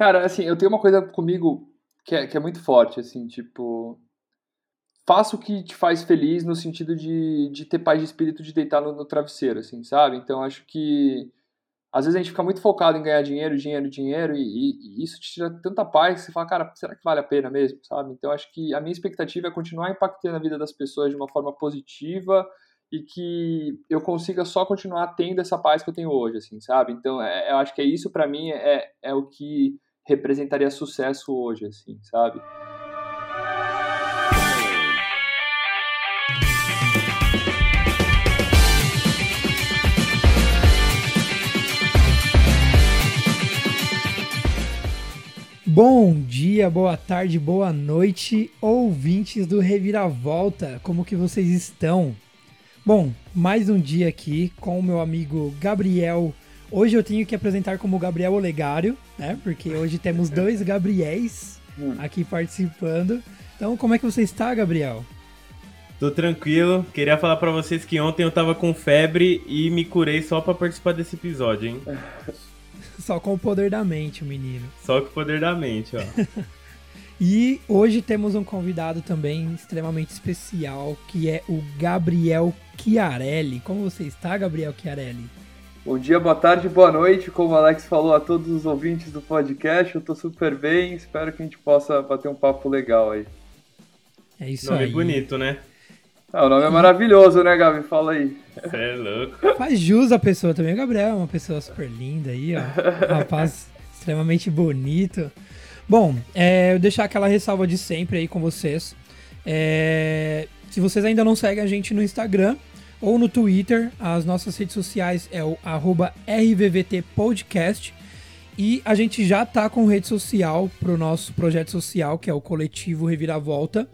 Cara, assim, eu tenho uma coisa comigo que é, que é muito forte, assim, tipo. Faça o que te faz feliz no sentido de, de ter paz de espírito de deitar no, no travesseiro, assim, sabe? Então acho que às vezes a gente fica muito focado em ganhar dinheiro, dinheiro, dinheiro, e, e, e, isso te tira tanta paz que você fala, cara, será que vale a pena mesmo, sabe? Então acho que a minha expectativa é continuar impactando a vida das pessoas de uma forma positiva e que eu consiga só continuar tendo essa paz que eu tenho hoje, assim, sabe? Então é, eu acho que é isso para mim é, é o que representaria sucesso hoje, assim, sabe? Bom dia, boa tarde, boa noite, ouvintes do Reviravolta, como que vocês estão? Bom, mais um dia aqui com o meu amigo Gabriel. Hoje eu tenho que apresentar como Gabriel Olegário, né? Porque hoje temos dois Gabriéis hum. aqui participando. Então, como é que você está, Gabriel? Tô tranquilo. Queria falar para vocês que ontem eu tava com febre e me curei só para participar desse episódio, hein? Só com o poder da mente, o menino. Só com o poder da mente, ó. e hoje temos um convidado também extremamente especial, que é o Gabriel Chiarelli. Como você está, Gabriel Chiarelli? Bom dia, boa tarde, boa noite. Como o Alex falou a todos os ouvintes do podcast, eu tô super bem. Espero que a gente possa bater um papo legal aí. É isso Nome aí. bonito, né? Ah, o nome é maravilhoso, né, Gabi? Fala aí. Você é louco. Faz jus a pessoa também. O Gabriel é uma pessoa super linda aí, ó. Um rapaz extremamente bonito. Bom, é, eu deixar aquela ressalva de sempre aí com vocês. É, se vocês ainda não seguem a gente no Instagram ou no Twitter, as nossas redes sociais é o RVVTPodcast. E a gente já tá com rede social pro nosso projeto social, que é o Coletivo Reviravolta.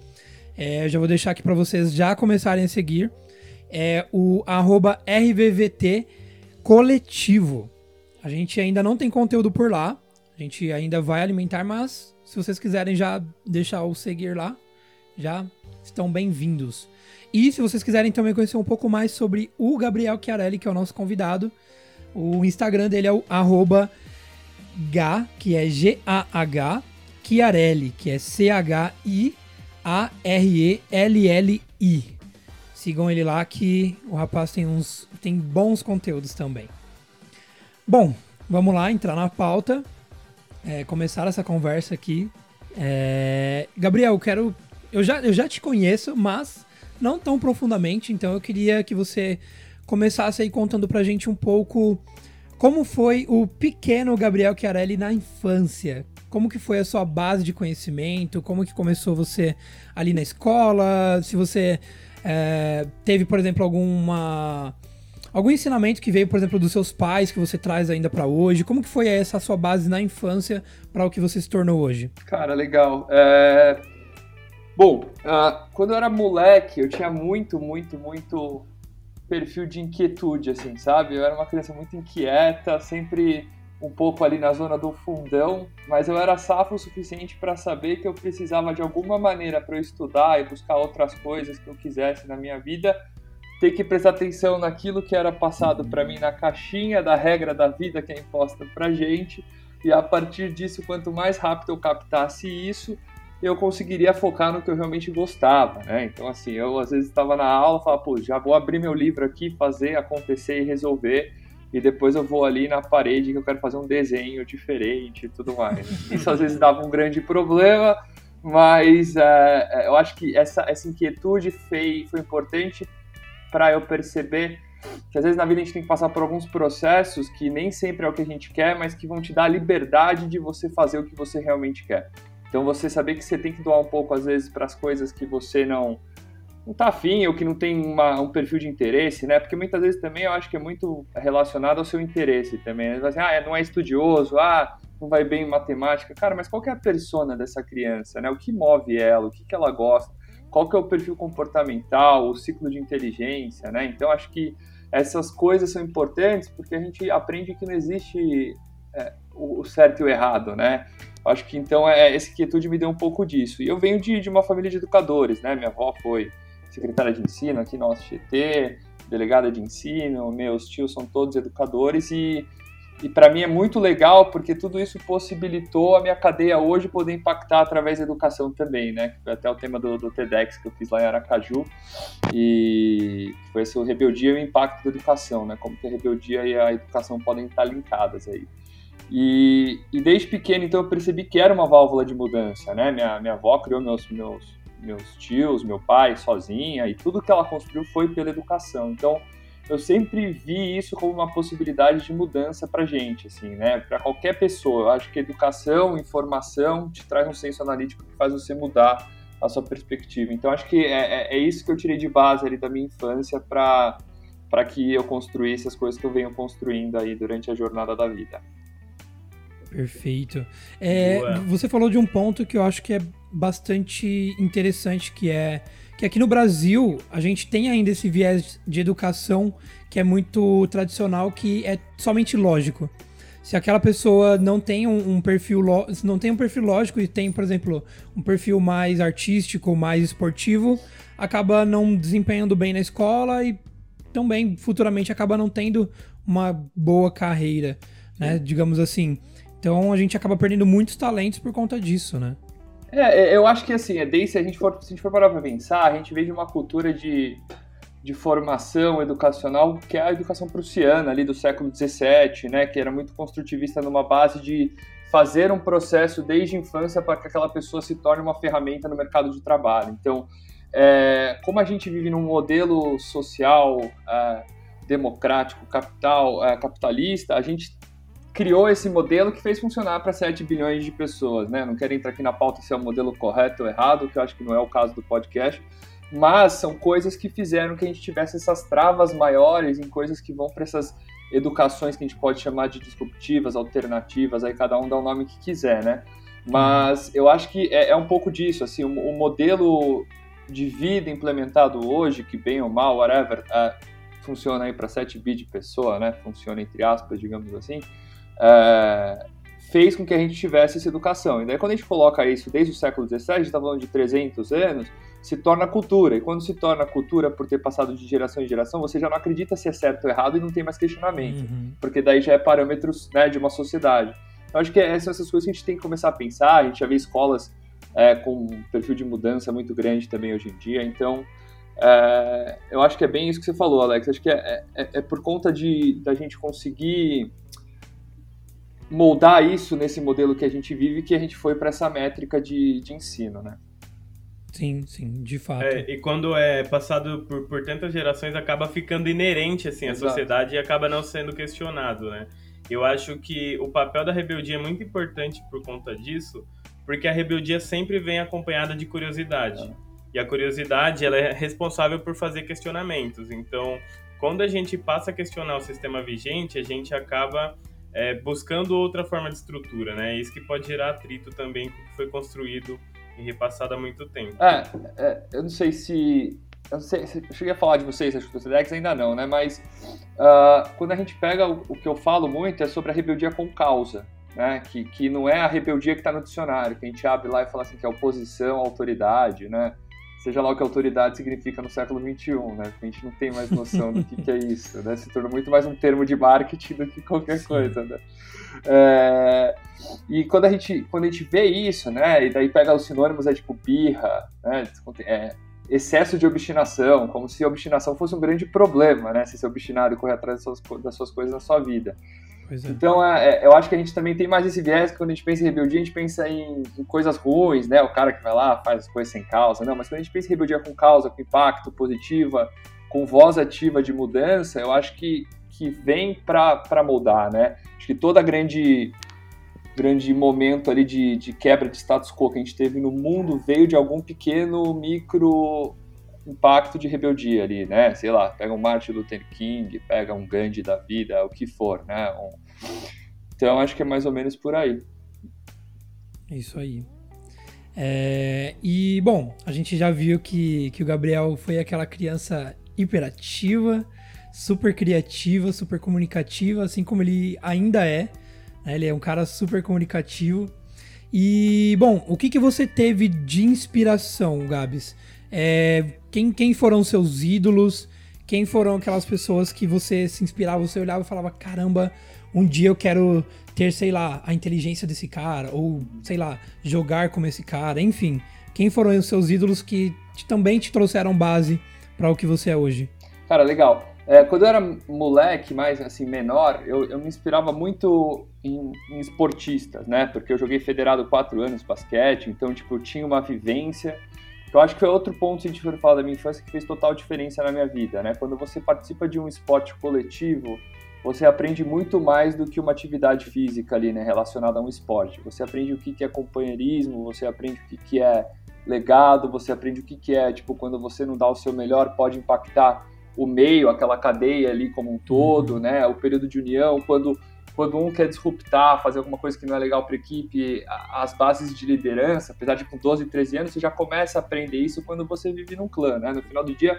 É, já vou deixar aqui para vocês já começarem a seguir. É o arroba RVVT Coletivo. A gente ainda não tem conteúdo por lá. A gente ainda vai alimentar, mas se vocês quiserem já deixar o seguir lá, já estão bem-vindos. E se vocês quiserem também conhecer um pouco mais sobre o Gabriel Chiarelli, que é o nosso convidado, o Instagram dele é o arroba G, que é G-A-H, Chiarelli, que é C-H-I a-R-E-L-L-I. Sigam ele lá que o rapaz tem uns tem bons conteúdos também. Bom, vamos lá entrar na pauta, é, começar essa conversa aqui. É, Gabriel, eu quero, eu já, eu já te conheço, mas não tão profundamente, então eu queria que você começasse aí contando pra gente um pouco como foi o pequeno Gabriel Chiarelli na infância. Como que foi a sua base de conhecimento? Como que começou você ali na escola? Se você é, teve, por exemplo, alguma algum ensinamento que veio, por exemplo, dos seus pais que você traz ainda para hoje? Como que foi essa sua base na infância para o que você se tornou hoje? Cara, legal. É... Bom, uh, quando eu era moleque, eu tinha muito, muito, muito perfil de inquietude, assim, sabe? Eu era uma criança muito inquieta, sempre um pouco ali na zona do fundão, mas eu era safo o suficiente para saber que eu precisava de alguma maneira para eu estudar e buscar outras coisas que eu quisesse na minha vida, ter que prestar atenção naquilo que era passado para mim na caixinha da regra da vida que é imposta para gente, e a partir disso, quanto mais rápido eu captasse isso, eu conseguiria focar no que eu realmente gostava, né? Então, assim, eu às vezes estava na aula, falava, pô, já vou abrir meu livro aqui, fazer acontecer e resolver e depois eu vou ali na parede que eu quero fazer um desenho diferente e tudo mais. Isso às vezes dava um grande problema, mas é, é, eu acho que essa, essa inquietude foi, foi importante para eu perceber que às vezes na vida a gente tem que passar por alguns processos que nem sempre é o que a gente quer, mas que vão te dar a liberdade de você fazer o que você realmente quer. Então você saber que você tem que doar um pouco às vezes para as coisas que você não não tá afim ou que não tem uma, um perfil de interesse, né? Porque muitas vezes também eu acho que é muito relacionado ao seu interesse também. Né? Assim, ah, não é estudioso, ah, não vai bem em matemática. Cara, mas qual que é a persona dessa criança, né? O que move ela, o que, que ela gosta, qual que é o perfil comportamental, o ciclo de inteligência, né? Então acho que essas coisas são importantes porque a gente aprende que não existe é, o certo e o errado, né? Acho que então é, essa inquietude me deu um pouco disso. E eu venho de, de uma família de educadores, né? Minha avó foi secretária de ensino aqui na UFGT, delegada de ensino, meus tios são todos educadores e e para mim é muito legal porque tudo isso possibilitou a minha cadeia hoje poder impactar através da educação também, né? Até o tema do, do TEDx que eu fiz lá em Aracaju e foi esse o rebeldia e o impacto da educação, né? Como que a rebeldia e a educação podem estar linkadas aí. E, e desde pequeno, então, eu percebi que era uma válvula de mudança, né? Minha, minha avó criou meus, meus, meus tios, meu pai sozinha e tudo que ela construiu foi pela educação. Então, eu sempre vi isso como uma possibilidade de mudança para gente, assim, né? Para qualquer pessoa. Eu acho que educação, informação te traz um senso analítico que faz você mudar a sua perspectiva. Então, acho que é, é, é isso que eu tirei de base ali da minha infância para para que eu construísse as coisas que eu venho construindo aí durante a jornada da vida. Perfeito. É, você falou de um ponto que eu acho que é bastante interessante, que é que aqui no Brasil a gente tem ainda esse viés de educação que é muito tradicional, que é somente lógico. Se aquela pessoa não tem um, um perfil não tem um perfil lógico e tem, por exemplo, um perfil mais artístico, mais esportivo, acaba não desempenhando bem na escola e também futuramente acaba não tendo uma boa carreira, né? Digamos assim. Então a gente acaba perdendo muitos talentos por conta disso, né? É, é, eu acho que assim, é desde se a gente for, se a gente for parar para pensar, a gente veio de uma cultura de, de formação educacional que é a educação prussiana ali do século XVII, né, que era muito construtivista numa base de fazer um processo desde a infância para que aquela pessoa se torne uma ferramenta no mercado de trabalho. Então, é, como a gente vive num modelo social é, democrático, capital, é, capitalista, a gente criou esse modelo que fez funcionar para 7 bilhões de pessoas, né? Não quero entrar aqui na pauta se é o modelo correto ou errado, que eu acho que não é o caso do podcast, mas são coisas que fizeram que a gente tivesse essas travas maiores em coisas que vão para essas educações que a gente pode chamar de disruptivas, alternativas, aí cada um dá o nome que quiser, né? Mas eu acho que é, é um pouco disso, assim, o, o, modelo de vida implementado hoje, que bem ou mal, whatever, é, funciona aí para 7 bi de pessoa, né? Funciona entre aspas, digamos assim é, fez com que a gente tivesse essa educação. E daí, quando a gente coloca isso desde o século XVII, a gente está falando de 300 anos, se torna cultura. E quando se torna cultura por ter passado de geração em geração, você já não acredita se é certo ou errado e não tem mais questionamento. Uhum. Porque daí já é parâmetros né, de uma sociedade. Então, acho que essas, essas coisas que a gente tem que começar a pensar. A gente já vê escolas é, com um perfil de mudança muito grande também hoje em dia. Então, é, eu acho que é bem isso que você falou, Alex. Acho que é, é, é por conta de da gente conseguir moldar isso nesse modelo que a gente vive que a gente foi para essa métrica de, de ensino, né? Sim, sim, de fato. É, e quando é passado por, por tantas gerações, acaba ficando inerente assim, à sociedade e acaba não sendo questionado, né? Eu acho que o papel da rebeldia é muito importante por conta disso, porque a rebeldia sempre vem acompanhada de curiosidade. É. E a curiosidade ela é responsável por fazer questionamentos. Então, quando a gente passa a questionar o sistema vigente, a gente acaba é, buscando outra forma de estrutura, né? Isso que pode gerar atrito também com o que foi construído e repassado há muito tempo. É, é eu não sei se. Eu sei se eu cheguei a falar de vocês, acho que o TEDx ainda não, né? Mas uh, quando a gente pega o, o, que eu falo muito é sobre a rebeldia com causa, né? Que, que não é a rebeldia que está no dicionário, que a gente abre lá e fala assim que é oposição autoridade, né? Seja lá o que autoridade significa no século XXI, né? a gente não tem mais noção do que, que é isso, né? Se tornou muito mais um termo de marketing do que qualquer coisa, né? É... E quando a, gente, quando a gente vê isso, né? E daí pega os sinônimos, é tipo birra, né? É, excesso de obstinação, como se a obstinação fosse um grande problema, né? Se ser obstinado e correr atrás das suas, das suas coisas na sua vida. É. Então, é, é, eu acho que a gente também tem mais esse viés que quando a gente pensa em rebeldia, a gente pensa em, em, coisas ruins, né? O cara que vai lá, faz as coisas sem causa. Não, mas quando a gente pensa em rebeldia com causa, com impacto, positiva, com voz ativa de mudança, eu acho que, que vem para moldar, né? Acho que toda grande grande momento ali de, de quebra de status quo que a gente teve no mundo veio de algum pequeno micro impacto de rebeldia ali, né? Sei lá, pega um Martin Luther King, pega um Gandhi da vida, o que for, né? Um... Então acho que é mais ou menos por aí. Isso aí. É... E, bom, a gente já viu que, que o Gabriel foi aquela criança hiperativa, super criativa, super comunicativa, assim como ele ainda é. Né? Ele é um cara super comunicativo. E, bom, o que, que você teve de inspiração, Gabs? É, quem, quem foram seus ídolos? Quem foram aquelas pessoas que você se inspirava, você olhava e falava: caramba, um dia eu quero ter, sei lá, a inteligência desse cara, ou, sei lá, jogar como esse cara, enfim. Quem foram os seus ídolos que também te trouxeram base para o que você é hoje? Cara, legal. É, quando eu era moleque, mais assim, menor, eu, eu me inspirava muito em, em, esportistas, né? Porque eu joguei federado quatro anos basquete, então, tipo, eu tinha uma vivência. Eu acho que foi outro ponto, se a gente for falar da minha infância, que fez total diferença na minha vida, né? Quando você participa de um esporte coletivo, você aprende muito mais do que uma atividade física ali, né? Relacionada a um esporte. Você aprende o que, que é companheirismo, você aprende o que, que é legado, você aprende o que, que é, tipo, quando você não dá o seu melhor, pode impactar o meio, aquela cadeia ali como um todo, né? O período de união, quando quando um quer disruptar, fazer alguma coisa que não é legal para a equipe, as bases de liderança, apesar de com 12, 13 anos, você já começa a aprender isso quando você vive num clã, né? No final do dia,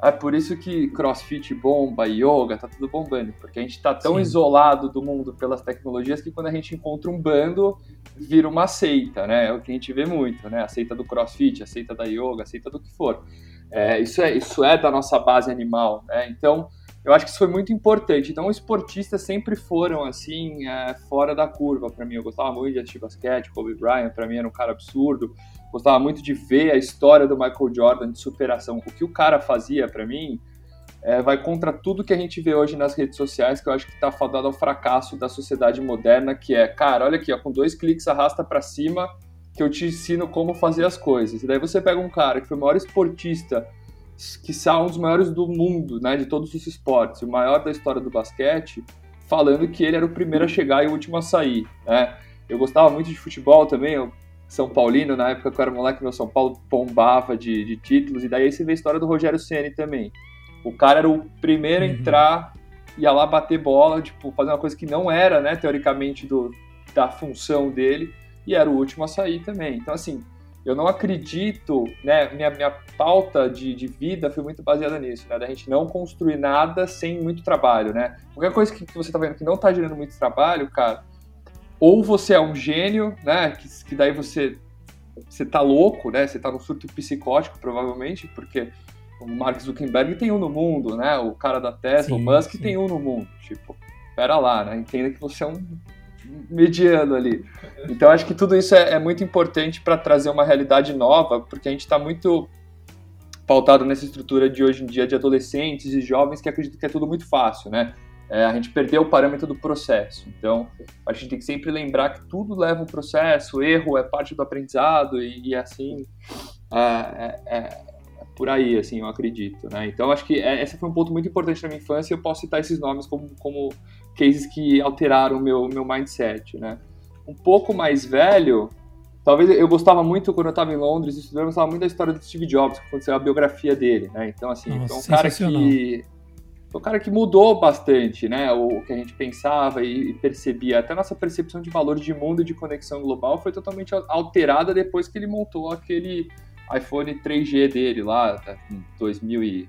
é por isso que crossfit bomba, yoga, tá tudo bombando, porque a gente tá tão Sim. isolado do mundo pelas tecnologias que quando a gente encontra um bando, vira uma seita, né? É o que a gente vê muito, né? A seita do crossfit, a seita da yoga, a seita do que for. É, isso, é, isso é da nossa base animal, né? Então, eu acho que isso foi muito importante. Então, esportistas sempre foram, assim, é, fora da curva para mim. Eu gostava muito de assistir basquete, Kobe Bryant, para mim era um cara absurdo. Gostava muito de ver a história do Michael Jordan de superação. O que o cara fazia para mim é, vai contra tudo que a gente vê hoje nas redes sociais, que eu acho que está fadado ao fracasso da sociedade moderna, que é, cara, olha aqui, ó, com dois cliques arrasta para cima que eu te ensino como fazer as coisas. E daí você pega um cara que foi o maior esportista, que são um dos maiores do mundo, né, de todos os esportes, o maior da história do basquete, falando que ele era o primeiro a chegar e o último a sair, né? Eu gostava muito de futebol também, eu, São Paulino, na época que eu era moleque, meu São Paulo bombava de, de títulos, e daí você vê a história do Rogério Ceni também. O cara era o primeiro a uhum. entrar, ia lá bater bola, tipo, fazer uma coisa que não era, né, teoricamente, do, da função dele, e era o último a sair também. Então, assim, eu não acredito, né? Minha, minha pauta de, de vida foi muito baseada nisso, né? Da gente não construir nada sem muito trabalho, né? Qualquer coisa que, que você tá vendo que não tá gerando muito trabalho, cara, ou você é um gênio, né? Que, que daí você, você tá louco, né? Você tá num surto psicótico, provavelmente, porque o Mark Zuckerberg tem um no mundo, né? O cara da Tesla, sim, o Musk sim. tem um no mundo. Tipo, pera lá, né? Entenda que você é um mediano ali. Então acho que tudo isso é, é muito importante para trazer uma realidade nova, porque a gente está muito pautado nessa estrutura de hoje em dia de adolescentes e jovens que acreditam que é tudo muito fácil, né? É, a gente perdeu o parâmetro do processo. Então, a gente tem que sempre lembrar que tudo leva um processo, erro é parte do aprendizado e, e assim é, é, é, é por aí, assim, eu acredito, né? Então, acho que é, esse foi um ponto muito importante na minha infância e eu posso citar esses nomes como, como cases que alteraram o meu, meu mindset, né? Um pouco mais velho, talvez eu gostava muito quando eu estava em Londres estudando, eu gostava muito da história do Steve Jobs, que aconteceu a biografia dele, né? Então assim, Nossa, um cara que um cara que mudou bastante, né? O que a gente pensava e percebia, até nossa percepção de valor de mundo e de conexão global foi totalmente alterada depois que ele montou aquele iPhone 3G dele lá, em 2000 e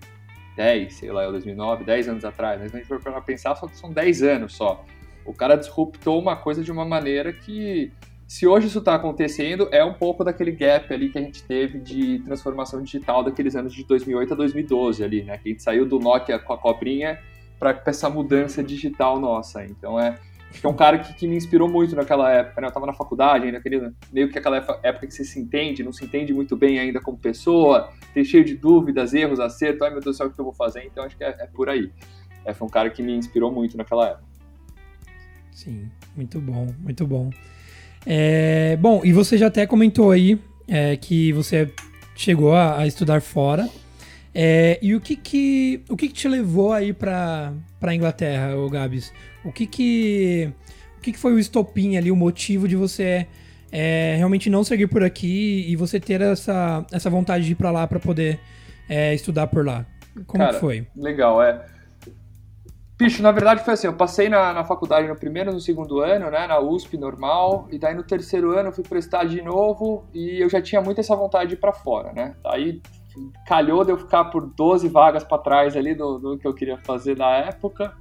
10, sei lá, 2009, 10 anos atrás. Mas a gente for pensar, só, são 10 anos só. O cara disruptou uma coisa de uma maneira que, se hoje isso está acontecendo, é um pouco daquele gap ali que a gente teve de transformação digital daqueles anos de 2008 a 2012 ali, né? Que a gente saiu do Nokia com a cobrinha para essa mudança digital nossa. Então é que é um cara que, que, me inspirou muito naquela época, né? Eu tava na faculdade, ainda aquele, meio que aquela época que você se entende, não se entende muito bem ainda como pessoa, tem cheio de dúvidas, erros, acertos, ai meu Deus do céu, o que eu vou fazer? Então acho que é, é por aí. É, foi um cara que me inspirou muito naquela época. Sim, muito bom, muito bom. É, bom, e você já até comentou aí é, que você chegou a, a estudar fora. É, e o que que, o que que te levou aí para para Inglaterra, o Gabs? O que que o que que foi o estopim ali, o motivo de você é, realmente não seguir por aqui e você ter essa, essa vontade de ir para lá para poder é, estudar por lá? Como Cara, foi? Legal, é. Bicho, na verdade foi assim, eu passei na, na faculdade no primeiro e no segundo ano, né, na USP normal, e daí no terceiro ano eu fui prestar de novo e eu já tinha muito essa vontade de ir pra fora, né. Aí calhou de eu ficar por 12 vagas para trás ali do, que eu queria fazer na época.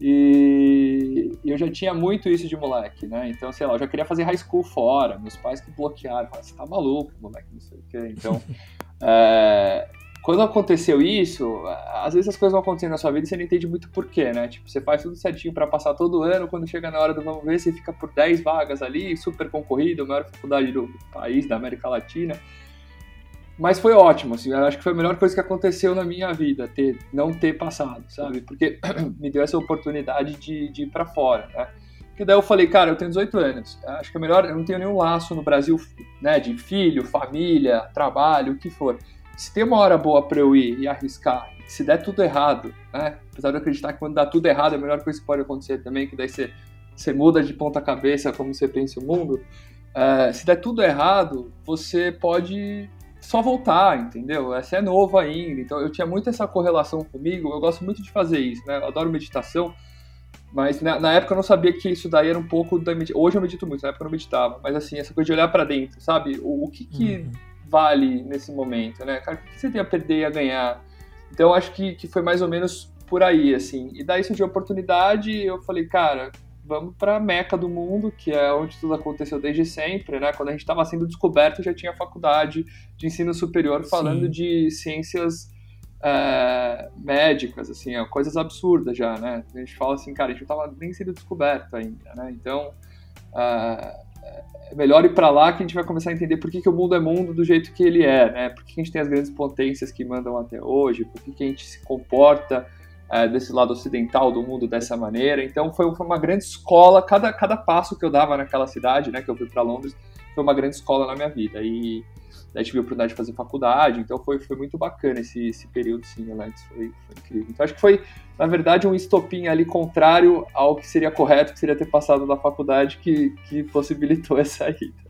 E, e, eu já tinha muito isso de moleque, né? Então, sei lá, eu já queria fazer high school fora. Meus pais que bloquearam, falaram, você tá maluco, moleque, não sei o quê. Então, é, quando aconteceu isso, às vezes as coisas vão acontecendo na sua vida e você não entende muito porquê, né? Tipo, você faz tudo certinho para passar todo ano, quando chega na hora do vamos ver, você fica por 10 vagas ali, super concorrido, a maior faculdade do país, da América Latina. Mas foi ótimo, assim, acho que foi a melhor coisa que aconteceu na minha vida, ter, não ter passado, sabe? Porque me deu essa oportunidade de, de ir para fora, né? E daí eu falei, cara, eu tenho 18 anos, acho que é melhor, eu não tenho nenhum laço no Brasil, né, de filho, família, trabalho, o que for se tem uma hora boa para eu ir e arriscar, se der tudo errado, né? Apesar de eu acreditar que quando dá tudo errado é a melhor coisa que pode acontecer também, que daí você, você muda de ponta cabeça como você pensa o mundo. É, se der tudo errado, você pode só voltar, entendeu? Você é novo ainda, então eu tinha muito essa correlação comigo, eu gosto muito de fazer isso, né? Eu adoro meditação, mas na, na, época eu não sabia que isso daí era um pouco da meditação. Hoje eu medito muito, na época eu não meditava, mas assim, essa coisa de olhar para dentro, sabe? O, o que que... Uhum vale nesse momento, né? Cara, o que você tem a perder e a ganhar? Então, acho que, que foi mais ou menos por aí, assim. E daí surgiu a oportunidade eu falei, cara, vamos para a meca do mundo, que é onde tudo aconteceu desde sempre, né? Quando a gente estava sendo descoberto, já tinha faculdade de ensino superior falando Sim. de ciências é, médicas, assim, coisas absurdas já, né? A gente fala assim, cara, a gente não estava nem sendo descoberto ainda, né? Então, é, é melhor ir para lá que a gente vai começar a entender por que, que o mundo é mundo do jeito que ele é, né? Por que, que a gente tem as grandes potências que mandam até hoje, por que, que a gente se comporta é, desse lado ocidental do mundo dessa maneira. Então foi, foi, uma grande escola, cada, cada passo que eu dava naquela cidade, né, que eu fui para Londres, foi uma grande escola na minha vida. E daí tive a oportunidade de fazer faculdade, então foi, foi muito bacana esse, esse período, sim, Alex, foi, foi incrível. Então acho que foi, na verdade, um estopim ali contrário ao que seria correto, que seria ter passado na faculdade, que, que possibilitou essa ida.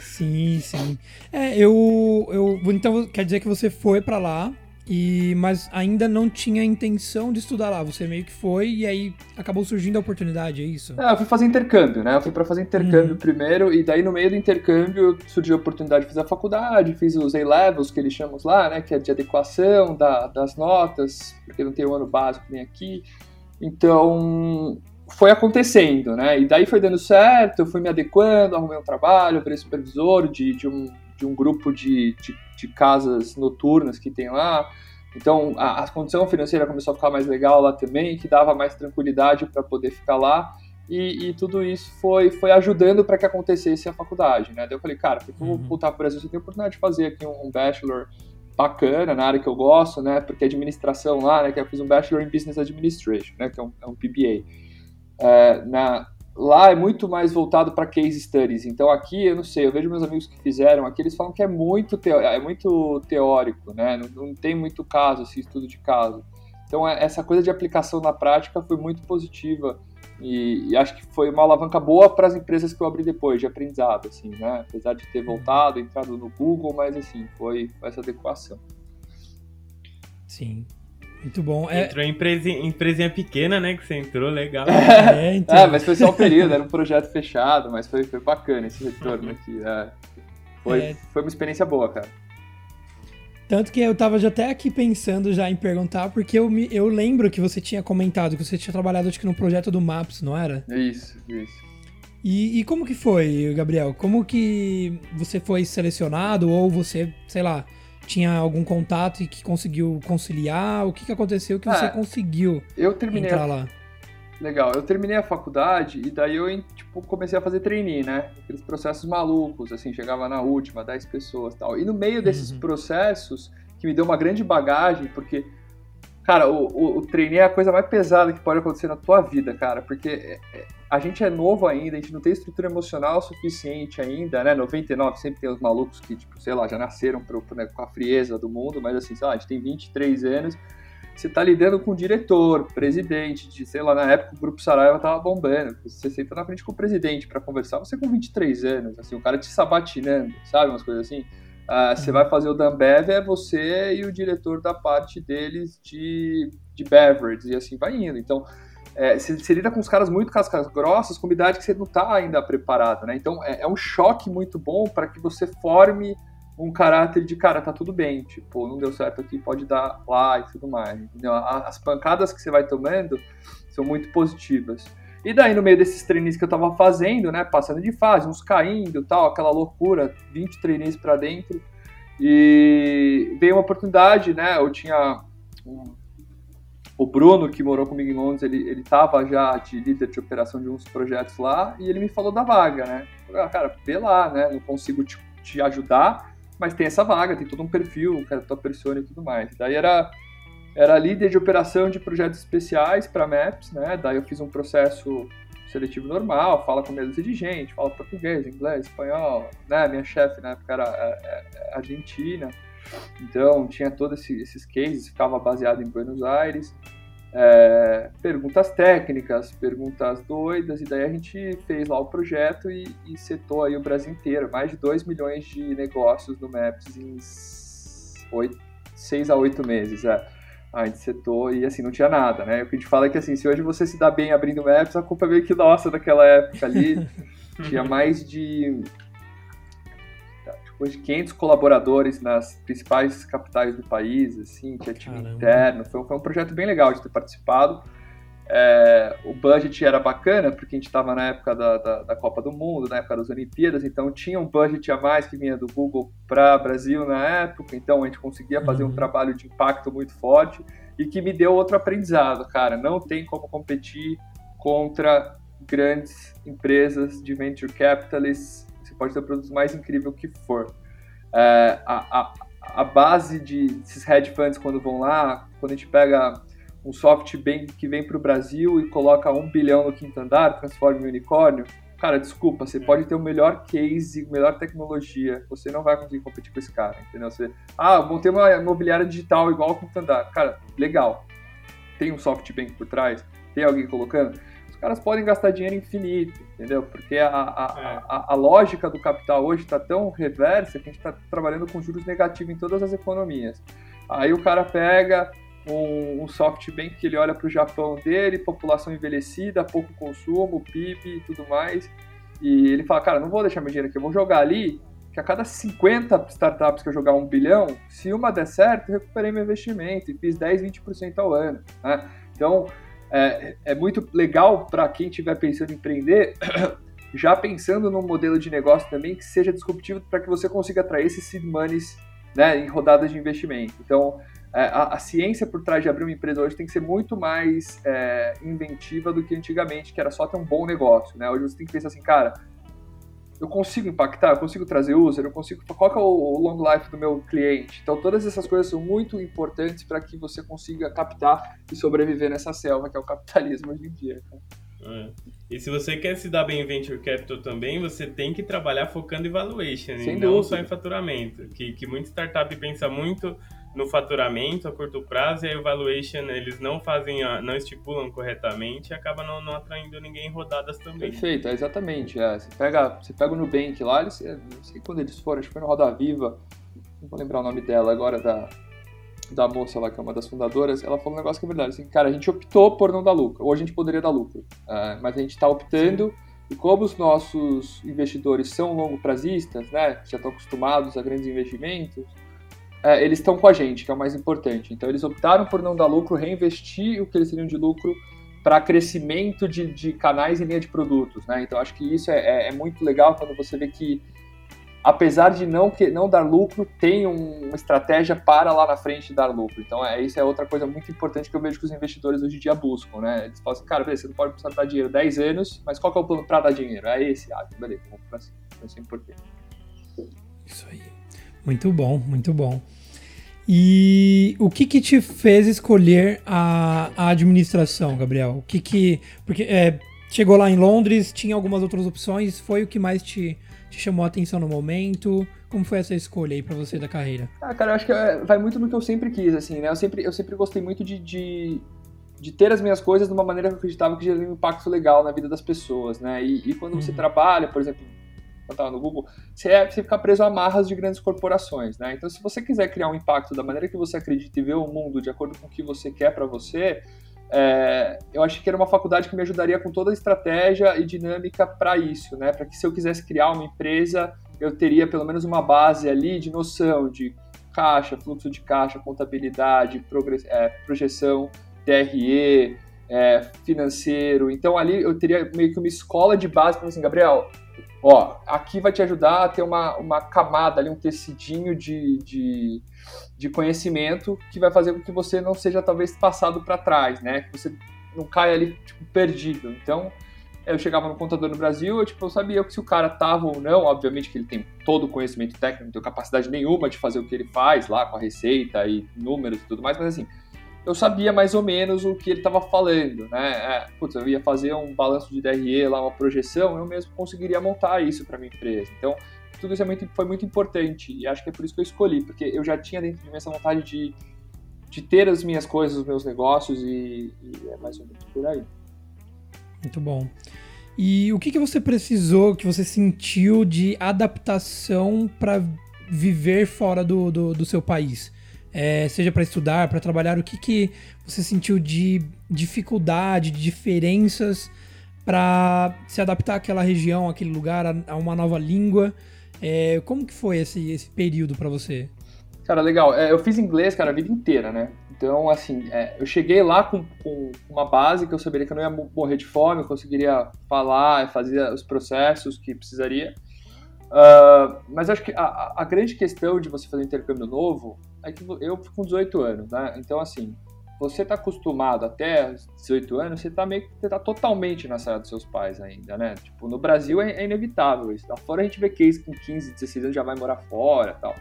Sim, sim. É, eu, eu. Então quer dizer que você foi para lá, e, mas ainda não tinha intenção de estudar lá. Você meio que foi e aí acabou surgindo a oportunidade, é isso? É, eu fui fazer intercâmbio, né? Eu fui para fazer intercâmbio uhum. primeiro e daí no meio do intercâmbio surgiu a oportunidade de fazer a faculdade, fiz os A-levels que eles chamam lá, né? Que é de adequação da, das notas, porque não tem o um ano básico nem aqui. Então foi acontecendo, né? E daí foi dando certo, eu fui me adequando, arrumei um trabalho, virei supervisor de, de um de um grupo de, de, de casas noturnas que tem lá. Então a, a, condição financeira começou a ficar mais legal lá também, que dava mais tranquilidade para poder ficar lá. E, e, tudo isso foi, foi ajudando para que acontecesse a faculdade, né? Daí eu falei, cara, por que eu vou uhum. voltar para o Brasil? Você tem a oportunidade de fazer aqui um, um, bachelor bacana na área que eu gosto, né? Porque administração lá, né? Que eu fiz um bachelor em business administration, né? Que é um, é um PBA. É, na, lá é muito mais voltado para case studies. Então aqui, eu não sei, eu vejo meus amigos que fizeram aqui, eles falam que é muito, teo, é muito teórico, né? Não, não, tem muito caso, assim, estudo de caso. Então é, essa coisa de aplicação na prática foi muito positiva e, e acho que foi uma alavanca boa para as empresas que eu abri depois, de aprendizado, assim, né? Apesar de ter voltado, entrado no Google, mas assim, foi essa adequação. Sim, muito bom. É... Entrou em empresinha, empresinha pequena, né? Que você entrou, legal. É, então... é, mas foi só um período, era um projeto fechado, mas foi, foi bacana esse retorno aqui. É. Foi, é... foi uma experiência boa, cara. Tanto que eu tava já até aqui pensando já em perguntar, porque eu, me, eu lembro que você tinha comentado que você tinha trabalhado acho que no projeto do Maps, não era? Isso, isso. E, e como que foi, Gabriel? Como que você foi selecionado ou você, sei lá, tinha algum contato e que conseguiu conciliar? O que, que aconteceu que você ah, conseguiu eu terminei entrar a... lá? Legal, eu terminei a faculdade e daí eu tipo, comecei a fazer trainee, né? Aqueles processos malucos, assim, chegava na última, 10 pessoas tal. E no meio desses uhum. processos, que me deu uma grande bagagem, porque, cara, o, o, o trainee é a coisa mais pesada que pode acontecer na tua vida, cara, porque é, é, a gente é novo ainda, a gente não tem estrutura emocional suficiente ainda, né? 99 sempre tem os malucos que, tipo, sei lá, já nasceram pro, né, com a frieza do mundo, mas assim, sei lá, a gente tem 23 anos, você tá lidando com o diretor, presidente, de, sei lá, na época o Grupo Saraiva tava bombando, você senta na frente com o presidente para conversar, você com 23 anos, assim, o cara te sabatinando, sabe, umas coisas assim. Uh, você vai fazer o Danbev, é você e o diretor da parte deles de, de beverage, e assim vai indo. Então, é, você, você, lida com os caras muito cascas grossas, com idade que você não está ainda preparado, né? Então é, é um choque muito bom para que você forme um caráter de cara, tá tudo bem, tipo, não deu certo aqui, pode dar lá e tudo mais. Entendeu? As pancadas que você vai tomando são muito positivas. E daí, no meio desses treinos que eu tava fazendo, né, passando de fase, uns caindo tal, aquela loucura, 20 treinos para dentro, E veio uma oportunidade, né? Eu tinha um, o Bruno, que morou comigo em Londres, ele, ele tava já de líder de operação de uns projetos lá, e ele me falou da vaga, né? falei, ah, cara, vê lá, né? Não consigo te, te, ajudar, mas tem essa vaga, tem todo um perfil, cara, tua persona e tudo mais. Daí era, era líder de operação de projetos especiais para Maps, né? Daí eu fiz um processo seletivo normal, fala com meia de gente, fala português, inglês, espanhol, né? Minha chefe na época era é, é, argentina, então tinha todos esse, esses cases, ficava baseado em Buenos Aires. É, perguntas técnicas, perguntas doidas, e daí a gente fez lá o projeto e, e setou aí o Brasil inteiro, mais de 2 milhões de negócios no Maps em 6 a 8 meses. É a gente setou e assim, não tinha nada, né? O que a gente fala é que assim, se hoje você se dá bem abrindo maps, a culpa é meio que nossa daquela época ali. tinha mais de tipo, de 500 colaboradores nas principais capitais do país, assim, tinha time Caramba. interno. Foi, foi um projeto bem legal de ter participado. É, o budget era bacana, porque a gente estava na época da, da, da, Copa do Mundo, na época das Olimpíadas, então tinha um budget a mais que vinha do Google para Brasil na época, então a gente conseguia fazer uhum. um trabalho de impacto muito forte e que me deu outro aprendizado, cara. Não tem como competir contra grandes empresas de venture capitalists, você pode ter o produto mais incrível que for. É, a, a, a base de, desses hedge funds, quando vão lá, quando a gente pega um SoftBank que vem para o Brasil e coloca um bilhão no quinto andar, transforma em unicórnio, cara, desculpa, você pode ter o melhor case, melhor tecnologia, você não vai conseguir competir com esse cara, entendeu? Você, ah, vou ter uma imobiliária digital igual ao quinto andar. Cara, legal. Tem um SoftBank por trás, tem alguém colocando. Os caras podem gastar dinheiro infinito, entendeu? Porque a, a, é. a, a lógica do capital hoje está tão reversa que a gente está trabalhando com juros negativos em todas as economias. Aí o cara pega, um, um SoftBank que ele olha para o Japão dele, população envelhecida, pouco consumo, PIB e tudo mais. E ele fala, cara, não vou deixar meu dinheiro aqui, eu vou jogar ali, que a cada 50 startups que eu jogar um bilhão, se uma der certo, eu recuperei meu investimento e fiz 10, 20% ao ano. Né? Então, é, é muito legal para quem estiver pensando em empreender, já pensando num modelo de negócio também que seja disruptivo para que você consiga atrair esses seed monies né, em rodadas de investimento. Então, a, a, ciência por trás de abrir uma empresa hoje tem que ser muito mais é, inventiva do que antigamente, que era só ter um bom negócio, né? Hoje você tem que pensar assim, cara, eu consigo impactar, eu consigo trazer user, eu consigo. Qual é o, o long life do meu cliente? Então todas essas coisas são muito importantes para que você consiga captar e sobreviver nessa selva que é o capitalismo hoje em dia. É. E se você quer se dar bem em venture capital também, você tem que trabalhar focando em valuation Sem e não só em faturamento. Que, que muita startup pensa muito no faturamento a curto prazo e a valuation eles não fazem, a, não estipulam corretamente e acaba não, não atraindo ninguém em rodadas também. Perfeito, é exatamente. É. Você, pega, você pega o Nubank lá, eles, não sei quando eles foram, acho que foi no Roda Viva, não vou lembrar o nome dela agora, da, da moça lá, que é uma das fundadoras, ela falou um negócio que é verdade. Assim, cara, a gente optou por não dar lucro, ou a gente poderia dar lucro, uh, mas a gente está optando. Sim. E como os nossos investidores são longo prazistas, né, já estão acostumados a grandes investimentos, é, eles estão com a gente, que é o mais importante. Então eles optaram por não dar lucro, reinvestir o que eles teriam de lucro para crescimento de, de, canais e linha de produtos. Né? Então acho que isso é, é, é, muito legal quando você vê que, apesar de não, que, não dar lucro, tem um, uma estratégia para lá na frente dar lucro. Então é, isso é outra coisa muito importante que eu vejo que os investidores hoje em dia buscam. Né? Eles falam assim, cara, beleza, você não pode precisar dar dinheiro 10 anos, mas qual que é o plano para dar dinheiro? É esse, ah, beleza, vamos para cima. Isso é importante. Isso aí. Muito bom, muito bom. E o que que te fez escolher a, a administração, Gabriel? O que que... Porque é, chegou lá em Londres, tinha algumas outras opções, foi o que mais te, te chamou a atenção no momento? Como foi essa escolha aí pra você da carreira? Ah, cara, eu acho que é, vai muito no que eu sempre quis, assim, né? Eu sempre, eu sempre gostei muito de, de, de ter as minhas coisas de uma maneira que eu acreditava que geraria um impacto legal na vida das pessoas, né? E, e quando uhum. você trabalha, por exemplo, estava no Google, você, é, você fica preso a amarras de grandes corporações, né? Então, se você quiser criar um impacto da maneira que você acredita e ver o mundo de acordo com o que você quer para você, é, eu acho que era uma faculdade que me ajudaria com toda a estratégia e dinâmica para isso, né? Para que se eu quisesse criar uma empresa, eu teria pelo menos uma base ali de noção de caixa, fluxo de caixa, contabilidade, é, projeção, TRE, é, financeiro. Então ali eu teria meio que uma escola de base para assim, Gabriel, ó, aqui vai te ajudar a ter uma, uma camada ali, um tecidinho de, de, de conhecimento que vai fazer com que você não seja talvez passado para trás, né? Que você não caia ali tipo, perdido. Então, eu chegava no contador no Brasil, eu, tipo, eu sabia que se o cara tava ou não, obviamente que ele tem todo o conhecimento técnico, não tem capacidade nenhuma de fazer o que ele faz lá com a receita e números e tudo mais, mas assim, eu sabia mais ou menos o que ele estava falando, né? É, putz, eu ia fazer um balanço de DRE lá, uma projeção, eu mesmo conseguiria montar isso para minha empresa. Então, tudo isso é muito, foi muito importante e acho que é por isso que eu escolhi, porque eu já tinha dentro de mim essa vontade de, de ter as minhas coisas, os meus negócios e, e é mais ou menos por aí. Muito bom. E o que, que você precisou, que você sentiu de adaptação para viver fora do, do, do seu país? É, seja para estudar, para trabalhar, o que, que você sentiu de dificuldade, de diferenças para se adaptar àquela região, àquele lugar, a, a uma nova língua? É, como que foi esse, esse período para você? Cara, legal. É, eu fiz inglês, cara, a vida inteira, né? Então, assim, é, eu cheguei lá com, com, uma base que eu saberia que eu não ia morrer de fome, eu conseguiria falar, fazer os processos que precisaria. Uh, mas acho que a, a, grande questão de você fazer intercâmbio novo eu fico com 18 anos, né? Então, assim, você está acostumado até 18 anos, você está meio que você tá totalmente na saia dos seus pais ainda, né? Tipo, no Brasil é, é, inevitável isso. Lá fora a gente vê case com 15, 16 anos já vai morar fora tal.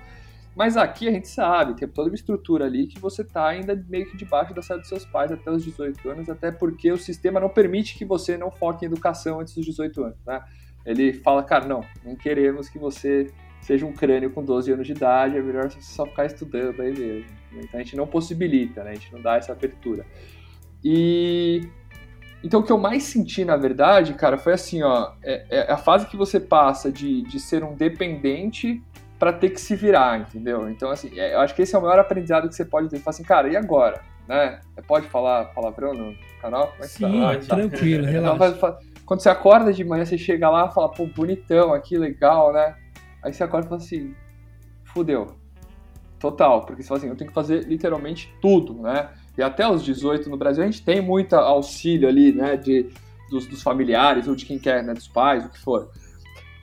Mas aqui a gente sabe, tem toda uma estrutura ali que você está ainda meio que debaixo da saia dos seus pais até os 18 anos, até porque o sistema não permite que você não foque em educação antes dos 18 anos, né? ele fala, cara, não, não queremos que você seja um crânio com 12 anos de idade, é melhor você só ficar estudando aí mesmo. Então a gente não possibilita, né? A gente não dá essa abertura. E então o que eu mais senti, na verdade, cara, foi assim, ó, é, é a fase que você passa de, de ser um dependente para ter que se virar, entendeu? Então, assim, é, eu acho que esse é o maior aprendizado que você pode ter. Fala assim, cara, e agora? Né? Pode falar palavrão no canal? Como é que Sim, tá? tranquilo, relaxa. Então, quando você acorda de manhã, você chega lá e fala, pô, bonitão aqui, legal, né? Aí você acorda e fala assim, fudeu. Total, porque você fala assim, eu tenho que fazer literalmente tudo, né? E até os 18 no Brasil a gente tem muito auxílio ali, né, de, dos, dos familiares ou de quem quer, né, dos pais, o que for.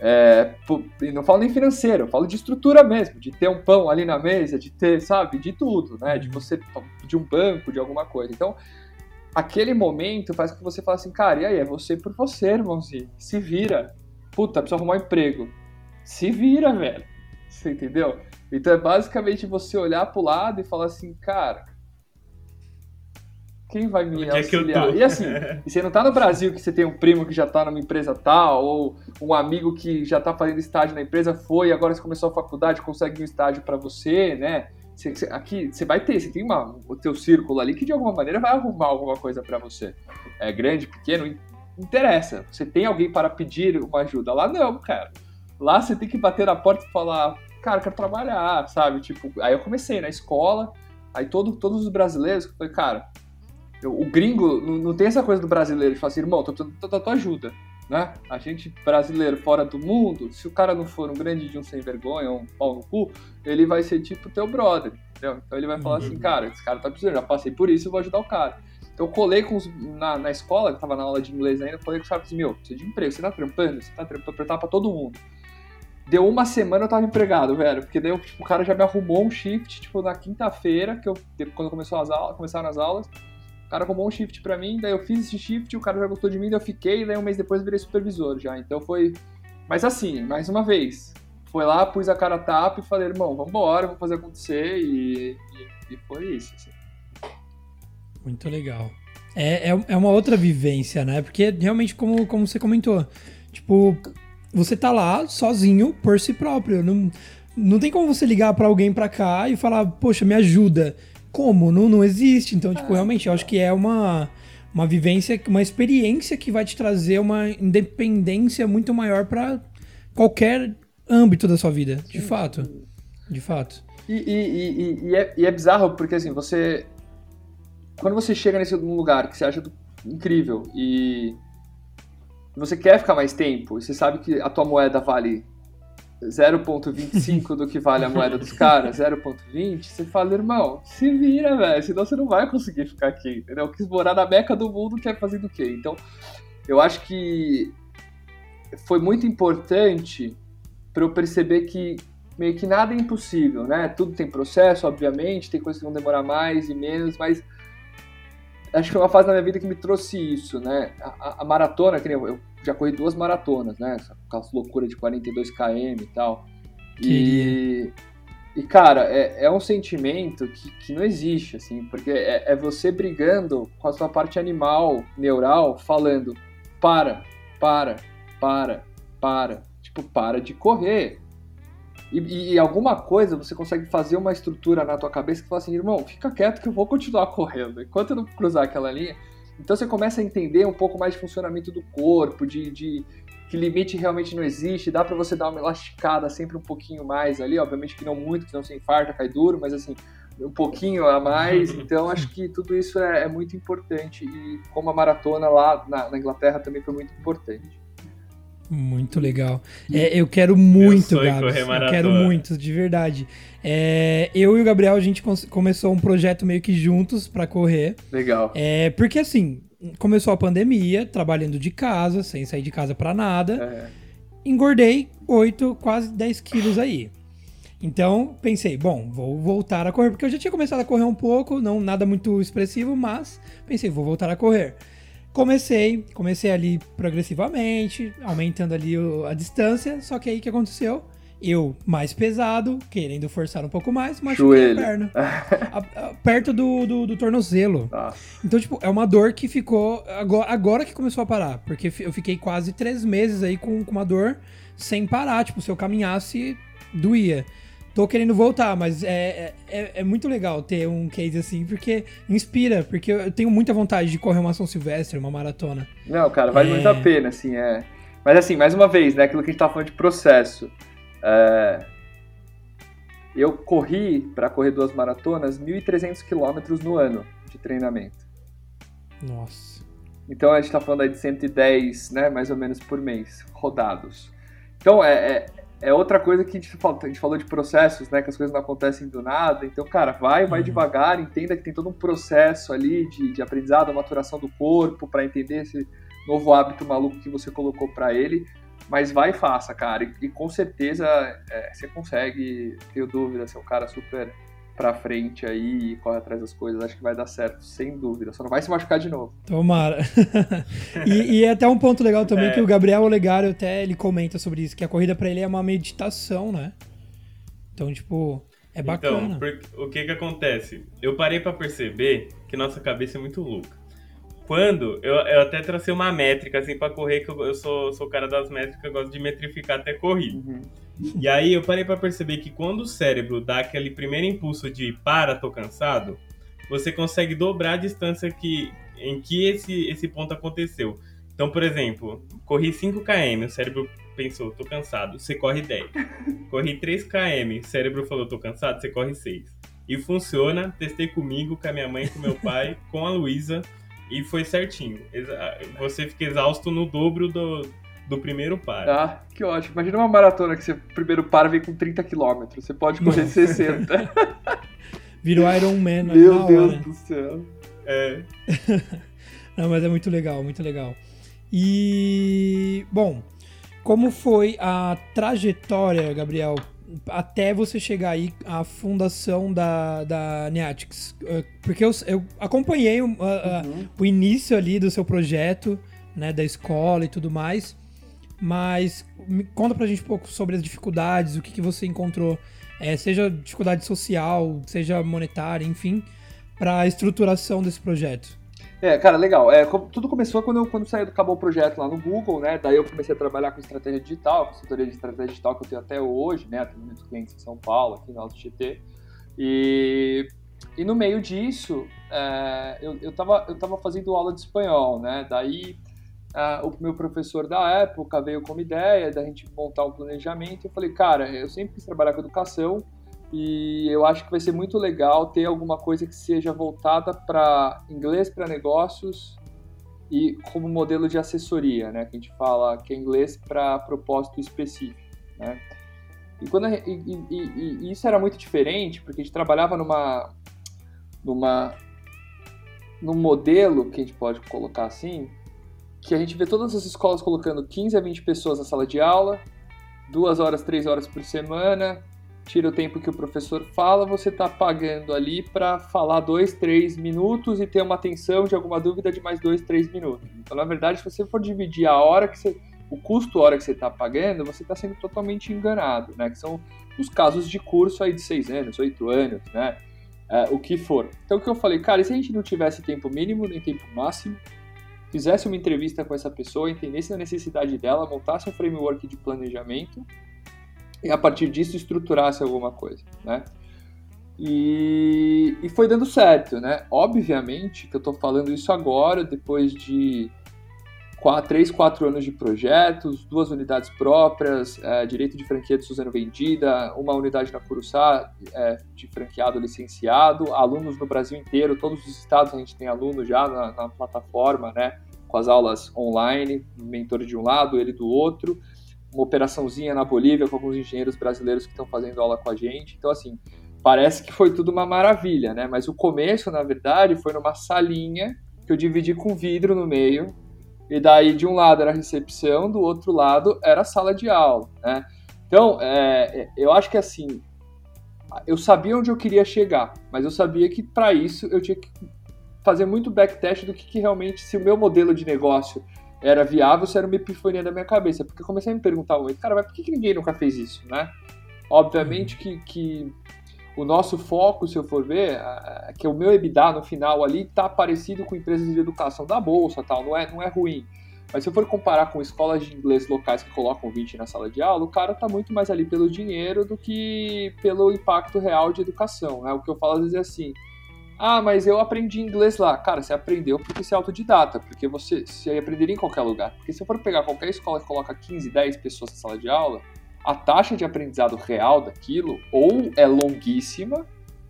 É, e não falo nem financeiro, eu falo de estrutura mesmo, de ter um pão ali na mesa, de ter, sabe, de tudo, né? De uhum. você, de um banco, de alguma coisa. Então, aquele momento faz com que você fale assim, cara, e aí, é você por você, irmãozinho. Se vira. Puta, precisa arrumar um emprego. Se vira, velho. Você entendeu? Então é basicamente você olhar pro lado e falar assim, cara, quem vai me Onde auxiliar? É e assim, e você não tá no Brasil que você tem um primo que já tá numa empresa tal, ou um amigo que já tá fazendo estágio na empresa, foi, agora você começou a faculdade, consegue um estágio para você, né? Você, você, aqui você vai ter, você tem uma, o teu círculo ali que de alguma maneira vai arrumar alguma coisa para você. É grande, pequeno, interessa. Você tem alguém para pedir uma ajuda. Lá não, cara. Lá você tem que bater na porta e falar, cara, quero trabalhar, sabe? Tipo, aí eu comecei na escola, aí todo, todos os brasileiros, eu falei, cara, eu, o gringo não, não, tem essa coisa do brasileiro de falar assim, irmão, tô precisando da tua ajuda né? A gente brasileiro fora do mundo, se o cara não for um grande de um sem vergonha, um pau no cu, ele vai ser tipo teu brother, entendeu? Então ele vai falar assim, uhum. cara, esse cara tá precisando, já passei por isso, eu vou ajudar o cara. Então eu colei com os, na, na escola, que tava na aula de inglês ainda, colei com os caras assim, meu, precisa de emprego, você tá trampando, você tá trampando, apertar pra todo mundo. Deu uma semana eu tava empregado, velho, porque daí tipo, o cara já me arrumou um shift, tipo, na quinta-feira, que eu, quando começou as aulas, começaram as aulas, o cara arrumou um shift para mim, daí eu fiz esse shift, o cara já gostou de mim, daí eu fiquei, daí um mês depois virei supervisor já. Então foi. Mas assim, mais uma vez, foi lá, pus a cara a tapa e falei, irmão, vambora, vamos fazer acontecer, e, e, e foi isso. Assim. Muito legal. É, é, é, uma outra vivência, né? Porque realmente, como, como você comentou, tipo, você tá lá sozinho por si próprio. Não, não tem como você ligar para alguém pra cá e falar, poxa, me ajuda como? Não, não existe. Então, tipo, ah, realmente, eu acho que é uma, uma vivência, uma experiência que vai te trazer uma independência muito maior para qualquer âmbito da sua vida, de fato. De fato. E, e, e, e, é, e é bizarro porque, assim, você. Quando você chega nesse lugar que você acha incrível e você quer ficar mais tempo, você sabe que a tua moeda vale 0.25 do que vale a moeda dos caras, 0.20, você fala, irmão, se vira, velho, senão você não vai conseguir ficar aqui, entendeu? Quis morar na meca do mundo, quer fazer do quê? Então, eu acho que foi muito importante para eu perceber que meio que nada é impossível, né? Tudo tem processo, obviamente, tem coisas que vão demorar mais e menos, mas acho que foi uma fase na minha vida que me trouxe isso, né? A, a maratona, que eu, eu, já corri duas maratonas, né? Aquela loucura de 42 km e tal. E, e cara, é, é um sentimento que, que não existe, assim, porque é, é você brigando com a sua parte animal, neural, falando: para, para, para, para. Tipo, para de correr e, e, alguma coisa você consegue fazer uma estrutura na tua cabeça que fala assim, irmão, fica quieto que eu vou continuar correndo. Enquanto eu não cruzar aquela linha. Então você começa a entender um pouco mais de funcionamento do corpo, de, de que limite realmente não existe, dá para você dar uma elasticada sempre um pouquinho mais ali, obviamente que não muito, que não se infarta, cai duro, mas assim, um pouquinho a mais. Então acho que tudo isso é, é muito importante e como a maratona lá na, na Inglaterra também foi muito importante. Muito legal. É, eu quero muito, Gabs. Eu quero muito, de verdade. É, eu e o Gabriel, a gente começou um projeto meio que juntos para correr. Legal. É, porque assim, começou a pandemia, trabalhando de casa, sem sair de casa para nada. É. Engordei 8, quase 10 quilos aí. Então, pensei, bom, vou voltar a correr, porque eu já tinha começado a correr um pouco, não nada muito expressivo, mas pensei, vou voltar a correr. Comecei, comecei ali progressivamente, aumentando ali a distância, só que aí o que aconteceu? Eu, mais pesado, querendo forçar um pouco mais, machuquei a perna. a, a, perto do, do, do tornozelo. Ah. Então, tipo, é uma dor que ficou. Agora, agora que começou a parar. Porque eu fiquei quase três meses aí com, com uma dor sem parar. Tipo, se eu caminhasse, doía tô querendo voltar, mas é, é, é, muito legal ter um case assim, porque inspira, porque eu tenho muita vontade de correr uma São Silvestre, uma maratona. Não, cara, vale é... muito a pena, assim, é. Mas assim, mais uma vez, né, aquilo que a gente tava falando de processo. É... Eu corri, para correr duas maratonas, 1.300 quilômetros no ano de treinamento. Nossa. Então a gente tá falando aí de 110, né, mais ou menos por mês, rodados. Então é, é é outra coisa que a gente, falou, a gente falou de processos, né? Que as coisas não acontecem do nada. Então, cara, vai, vai uhum. devagar, entenda que tem todo um processo ali de, de aprendizado, maturação do corpo, para entender esse novo hábito maluco que você colocou para ele. Mas vai e faça, cara. E, e com certeza é, você consegue, tenho dúvida, você é um cara super pra frente aí e corre atrás das coisas, acho que vai dar certo, sem dúvida. Só não vai se machucar de novo. Tomara. e, e é até um ponto legal também é. que o Gabriel Olegário até ele comenta sobre isso, que a corrida para ele é uma meditação, né? Então, tipo, é então, bacana. Então, o que que acontece? Eu parei para perceber que nossa cabeça é muito louca. Quando eu, eu até tracei uma métrica assim para correr, que eu, eu, sou, sou o cara das métricas, eu gosto de metrificar até corrida. Uhum. E aí eu parei para perceber que quando o cérebro dá aquele primeiro impulso de para, tô cansado, você consegue dobrar a distância que, em que esse, esse ponto aconteceu. Então, por exemplo, corri 5 km, o cérebro pensou, tô cansado, você corre 10. Corri 3 km, o cérebro falou, tô cansado, você corre 6. E funciona, testei comigo, com a minha mãe, com meu pai, com a Luísa, e foi certinho. Você fica exausto no dobro do, do primeiro par. Ah, que ótimo. Imagina uma maratona que você primeiro par vem com 30 km. Você pode correr Nossa. 60. Virou Iron Man Meu Deus hora. do céu. É. Não, mas é muito legal, muito legal. E, bom, como foi a trajetória, Gabriel, até você chegar aí à fundação da, da Neatics? Porque eu, eu acompanhei o, a, uhum. o início ali do seu projeto, né, da escola e tudo mais. Mas conta pra gente um pouco sobre as dificuldades, o que, que você encontrou, é, seja dificuldade social, seja monetária, enfim, para a estruturação desse projeto. É, cara, legal. É, tudo começou quando eu quando saí, acabou o projeto lá no Google, né? Daí eu comecei a trabalhar com estratégia digital, consultoria de estratégia digital que eu tenho até hoje, né? Tenho muitos clientes em São Paulo, aqui no Alto GT. E, e no meio disso, é, eu, eu, tava, eu tava fazendo aula de espanhol, né? Daí Uh, o meu professor da época veio com uma ideia da gente montar um planejamento. Eu falei, cara, eu sempre quis trabalhar com educação e eu acho que vai ser muito legal ter alguma coisa que seja voltada para inglês para negócios e como modelo de assessoria, né? Que a gente fala que é inglês para propósito específico, né? E, quando, e, e, e, isso era muito diferente porque a gente trabalhava numa, numa, num modelo que a gente pode colocar assim, que a gente vê todas as escolas colocando 15 a 20 pessoas na sala de aula, duas horas, três horas por semana, tira o tempo que o professor fala, você está pagando ali para falar dois, três minutos e ter uma atenção de alguma dúvida de mais dois, três minutos. Então, na verdade, se você for dividir a hora que você, o custo hora que você está pagando, você está sendo totalmente enganado, né? Que são os casos de curso aí de seis anos, oito anos, né? É, o que for. Então, o que eu falei, cara, e se a gente não tivesse tempo mínimo nem tempo máximo, fizesse uma entrevista com essa pessoa, entendesse a necessidade dela, montasse um framework de planejamento e a partir disso estruturasse alguma coisa, né? E, e foi dando certo, né? Obviamente que eu estou falando isso agora, depois de quatro, três, quatro anos de projetos, duas unidades próprias, é, direito de franquia de Suzano vendida, uma unidade na Curuçá é, de franqueado licenciado, alunos no Brasil inteiro, todos os estados a gente tem alunos já na, na plataforma, né? Com as aulas online, mentor de um lado, ele do outro uma operaçãozinha na Bolívia com alguns engenheiros brasileiros que estão fazendo aula com a gente. Então, assim, parece que foi tudo uma maravilha, né? Mas o começo, na verdade, foi numa salinha que eu dividi com vidro no meio. E daí, de um lado era a recepção, do outro lado era a sala de aula, né? Então, é, eu acho que assim, eu sabia onde eu queria chegar, mas eu sabia que para isso eu tinha que fazer muito backtest do que, que realmente, se o meu modelo de negócio era viável, isso era uma epifania da minha cabeça. Porque eu comecei a me perguntar muito, cara, mas por que, que ninguém nunca fez isso, né? Obviamente que, que o nosso foco, se eu for ver, é que o meu EBITDA no final ali tá parecido com empresas de educação da bolsa tal, não é, não é ruim. Mas se eu for comparar com escolas de inglês locais que colocam 20 na sala de aula, o cara tá muito mais ali pelo dinheiro do que pelo impacto real de educação, né? O que eu falo às vezes é assim, ah, mas eu aprendi inglês lá. Cara, você aprendeu porque você é autodidata, porque você, você aprenderia em qualquer lugar. Porque se eu for pegar qualquer escola que coloca 15, 10 pessoas na sala de aula, a taxa de aprendizado real daquilo ou é longuíssima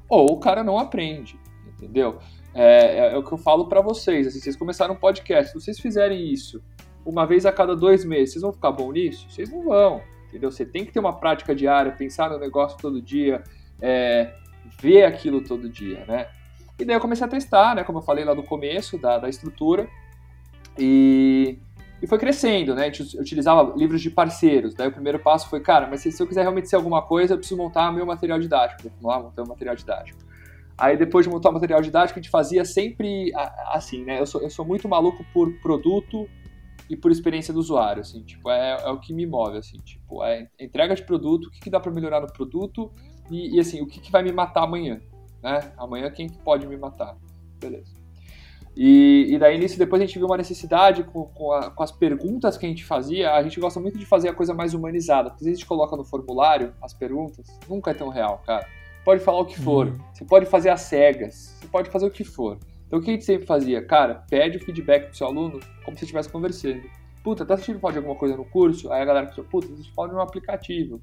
ou o cara não aprende, entendeu? É, é, é o que eu falo para vocês. Assim, vocês começaram um podcast, se vocês fizerem isso uma vez a cada dois meses, vocês vão ficar bom nisso? Vocês não vão, entendeu? Você tem que ter uma prática diária, pensar no negócio todo dia, é, ver aquilo todo dia, né? E daí eu comecei a testar, né? Como eu falei lá no começo da, da estrutura. E, e foi crescendo, né? A gente utilizava livros de parceiros. Daí o primeiro passo foi, cara, mas se, se eu quiser realmente ser alguma coisa, eu preciso montar meu material didático. Vamos lá, montar o material didático. Aí depois de montar o material didático, a gente fazia sempre assim, né? Eu sou, eu sou muito maluco por produto e por experiência do usuário, assim, tipo, é, é o que me move, assim, tipo, é entrega de produto, o que, que dá para melhorar no produto e, e assim, o que, que vai me matar amanhã, né? Amanhã quem pode me matar? Beleza. E, e daí nisso depois a gente viu uma necessidade com, com, a, com, as perguntas que a gente fazia, a gente gosta muito de fazer a coisa mais humanizada, porque às vezes a gente coloca no formulário as perguntas, nunca é tão real, cara. Pode falar o que for, uhum. você pode fazer as cegas, você pode fazer o que for. Então o que a gente sempre fazia? Cara, pede o feedback pro seu aluno como se estivesse conversando. Puta, tá sentindo falta de alguma coisa no curso? Aí a galera pensou, puta, a gente falta de um aplicativo,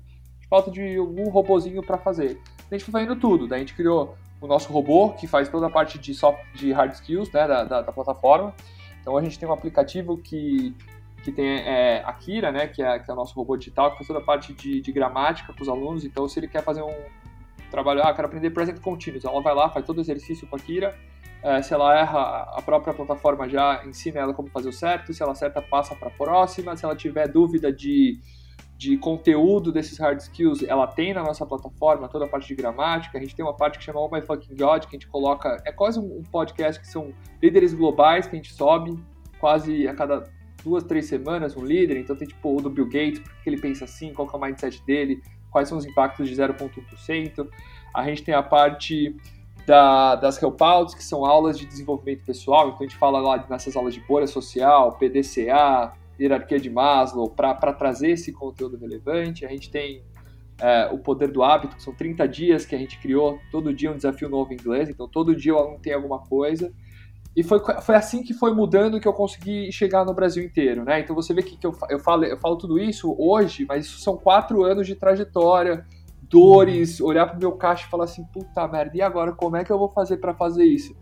falta de algum robozinho para fazer. A gente foi fazendo tudo, daí a gente criou o nosso robô, que faz toda a parte de, soft, de hard skills né, da, da, da plataforma. Então a gente tem um aplicativo que, que tem é, a Kira, né, que é, que é o nosso robô digital, que faz toda a parte de, de gramática para os alunos. Então se ele quer fazer um trabalho, ah, quero aprender present continuous, ela vai lá, faz todo o exercício com a Kira. É, se ela erra, a própria plataforma já ensina ela como fazer o certo. Se ela acerta, passa para a próxima. Se ela tiver dúvida de de conteúdo desses hard skills ela tem na nossa plataforma, toda a parte de gramática. A gente tem uma parte que chama Oh My Fucking God, que a gente coloca. É quase um podcast que são líderes globais que a gente sobe quase a cada duas, três semanas um líder. Então tem tipo o do Bill Gates, porque ele pensa assim, qual é o mindset dele, quais são os impactos de 0,1%. A gente tem a parte da, das helpouts, que são aulas de desenvolvimento pessoal. Então a gente fala lá nessas aulas de bolha social, PDCA, hierarquia de Maslow para trazer esse conteúdo relevante. A gente tem é, o poder do hábito, que são 30 dias que a gente criou, todo dia um desafio novo em inglês, então todo dia o aluno tem alguma coisa. E foi, foi assim que foi mudando que eu consegui chegar no Brasil inteiro, né? Então você vê que, que eu, eu, falo, eu falo tudo isso hoje, mas isso são quatro anos de trajetória, dores, olhar pro meu caixa e falar assim, puta merda, e agora como é que eu vou fazer para fazer isso?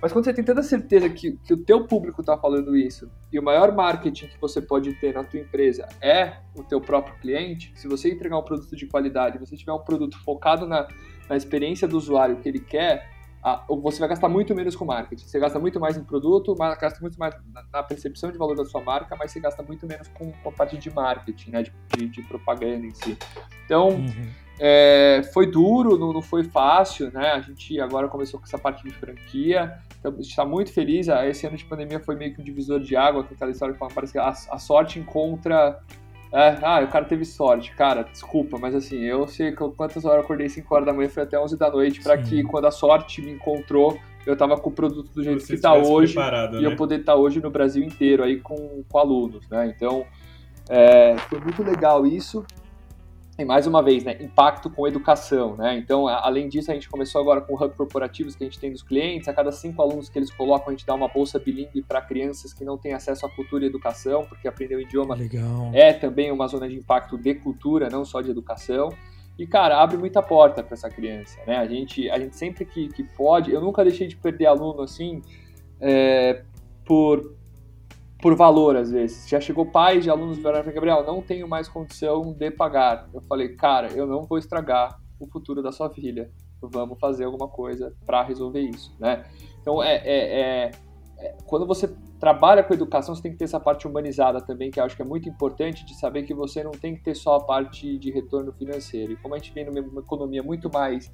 Mas quando você tem tanta certeza que, que o teu público está falando isso e o maior marketing que você pode ter na tua empresa é o teu próprio cliente, se você entregar um produto de qualidade, você tiver um produto focado na, na experiência do usuário que ele quer, a, você vai gastar muito menos com marketing. Você gasta muito mais em produto, mas gasta muito mais na, na percepção de valor da sua marca, mas você gasta muito menos com, com a parte de marketing, né? De, de, de propaganda em si. Então, uhum. É, foi duro, não, não, foi fácil, né? A gente agora começou com essa parte de franquia. Então, a gente está muito feliz. Esse ano de pandemia foi meio que um divisor de água, com aquela história que parece que a, a sorte encontra é, ah, o cara teve sorte. Cara, desculpa, mas assim, eu sei quantas horas eu acordei 5 horas da manhã, foi até 11 da noite, para que quando a sorte me encontrou, eu tava com o produto do jeito Você que tá hoje e né? eu poder estar tá hoje no Brasil inteiro aí com, com alunos, né? Então, é, foi muito legal isso. E mais uma vez, né, impacto com educação, né? Então, além disso, a gente começou agora com hub corporativos que a gente tem dos clientes. A cada cinco alunos que eles colocam, a gente dá uma bolsa bilíngue para crianças que não têm acesso à cultura e educação, porque aprender o idioma Legal. é também uma zona de impacto de cultura, não só de educação. E, cara, abre muita porta para essa criança, né? A gente, a gente sempre que, que pode, eu nunca deixei de perder aluno assim, é, por por valor, às vezes. Já chegou pais de alunos vieram para Gabriel, não tenho mais condição de pagar. Eu falei, cara, eu não vou estragar o futuro da sua filha. Vamos fazer alguma coisa para resolver isso, né? Então, é, é, é, é, quando você trabalha com educação, você tem que ter essa parte humanizada também, que eu acho que é muito importante de saber que você não tem que ter só a parte de retorno financeiro. E como a gente vem numa economia muito mais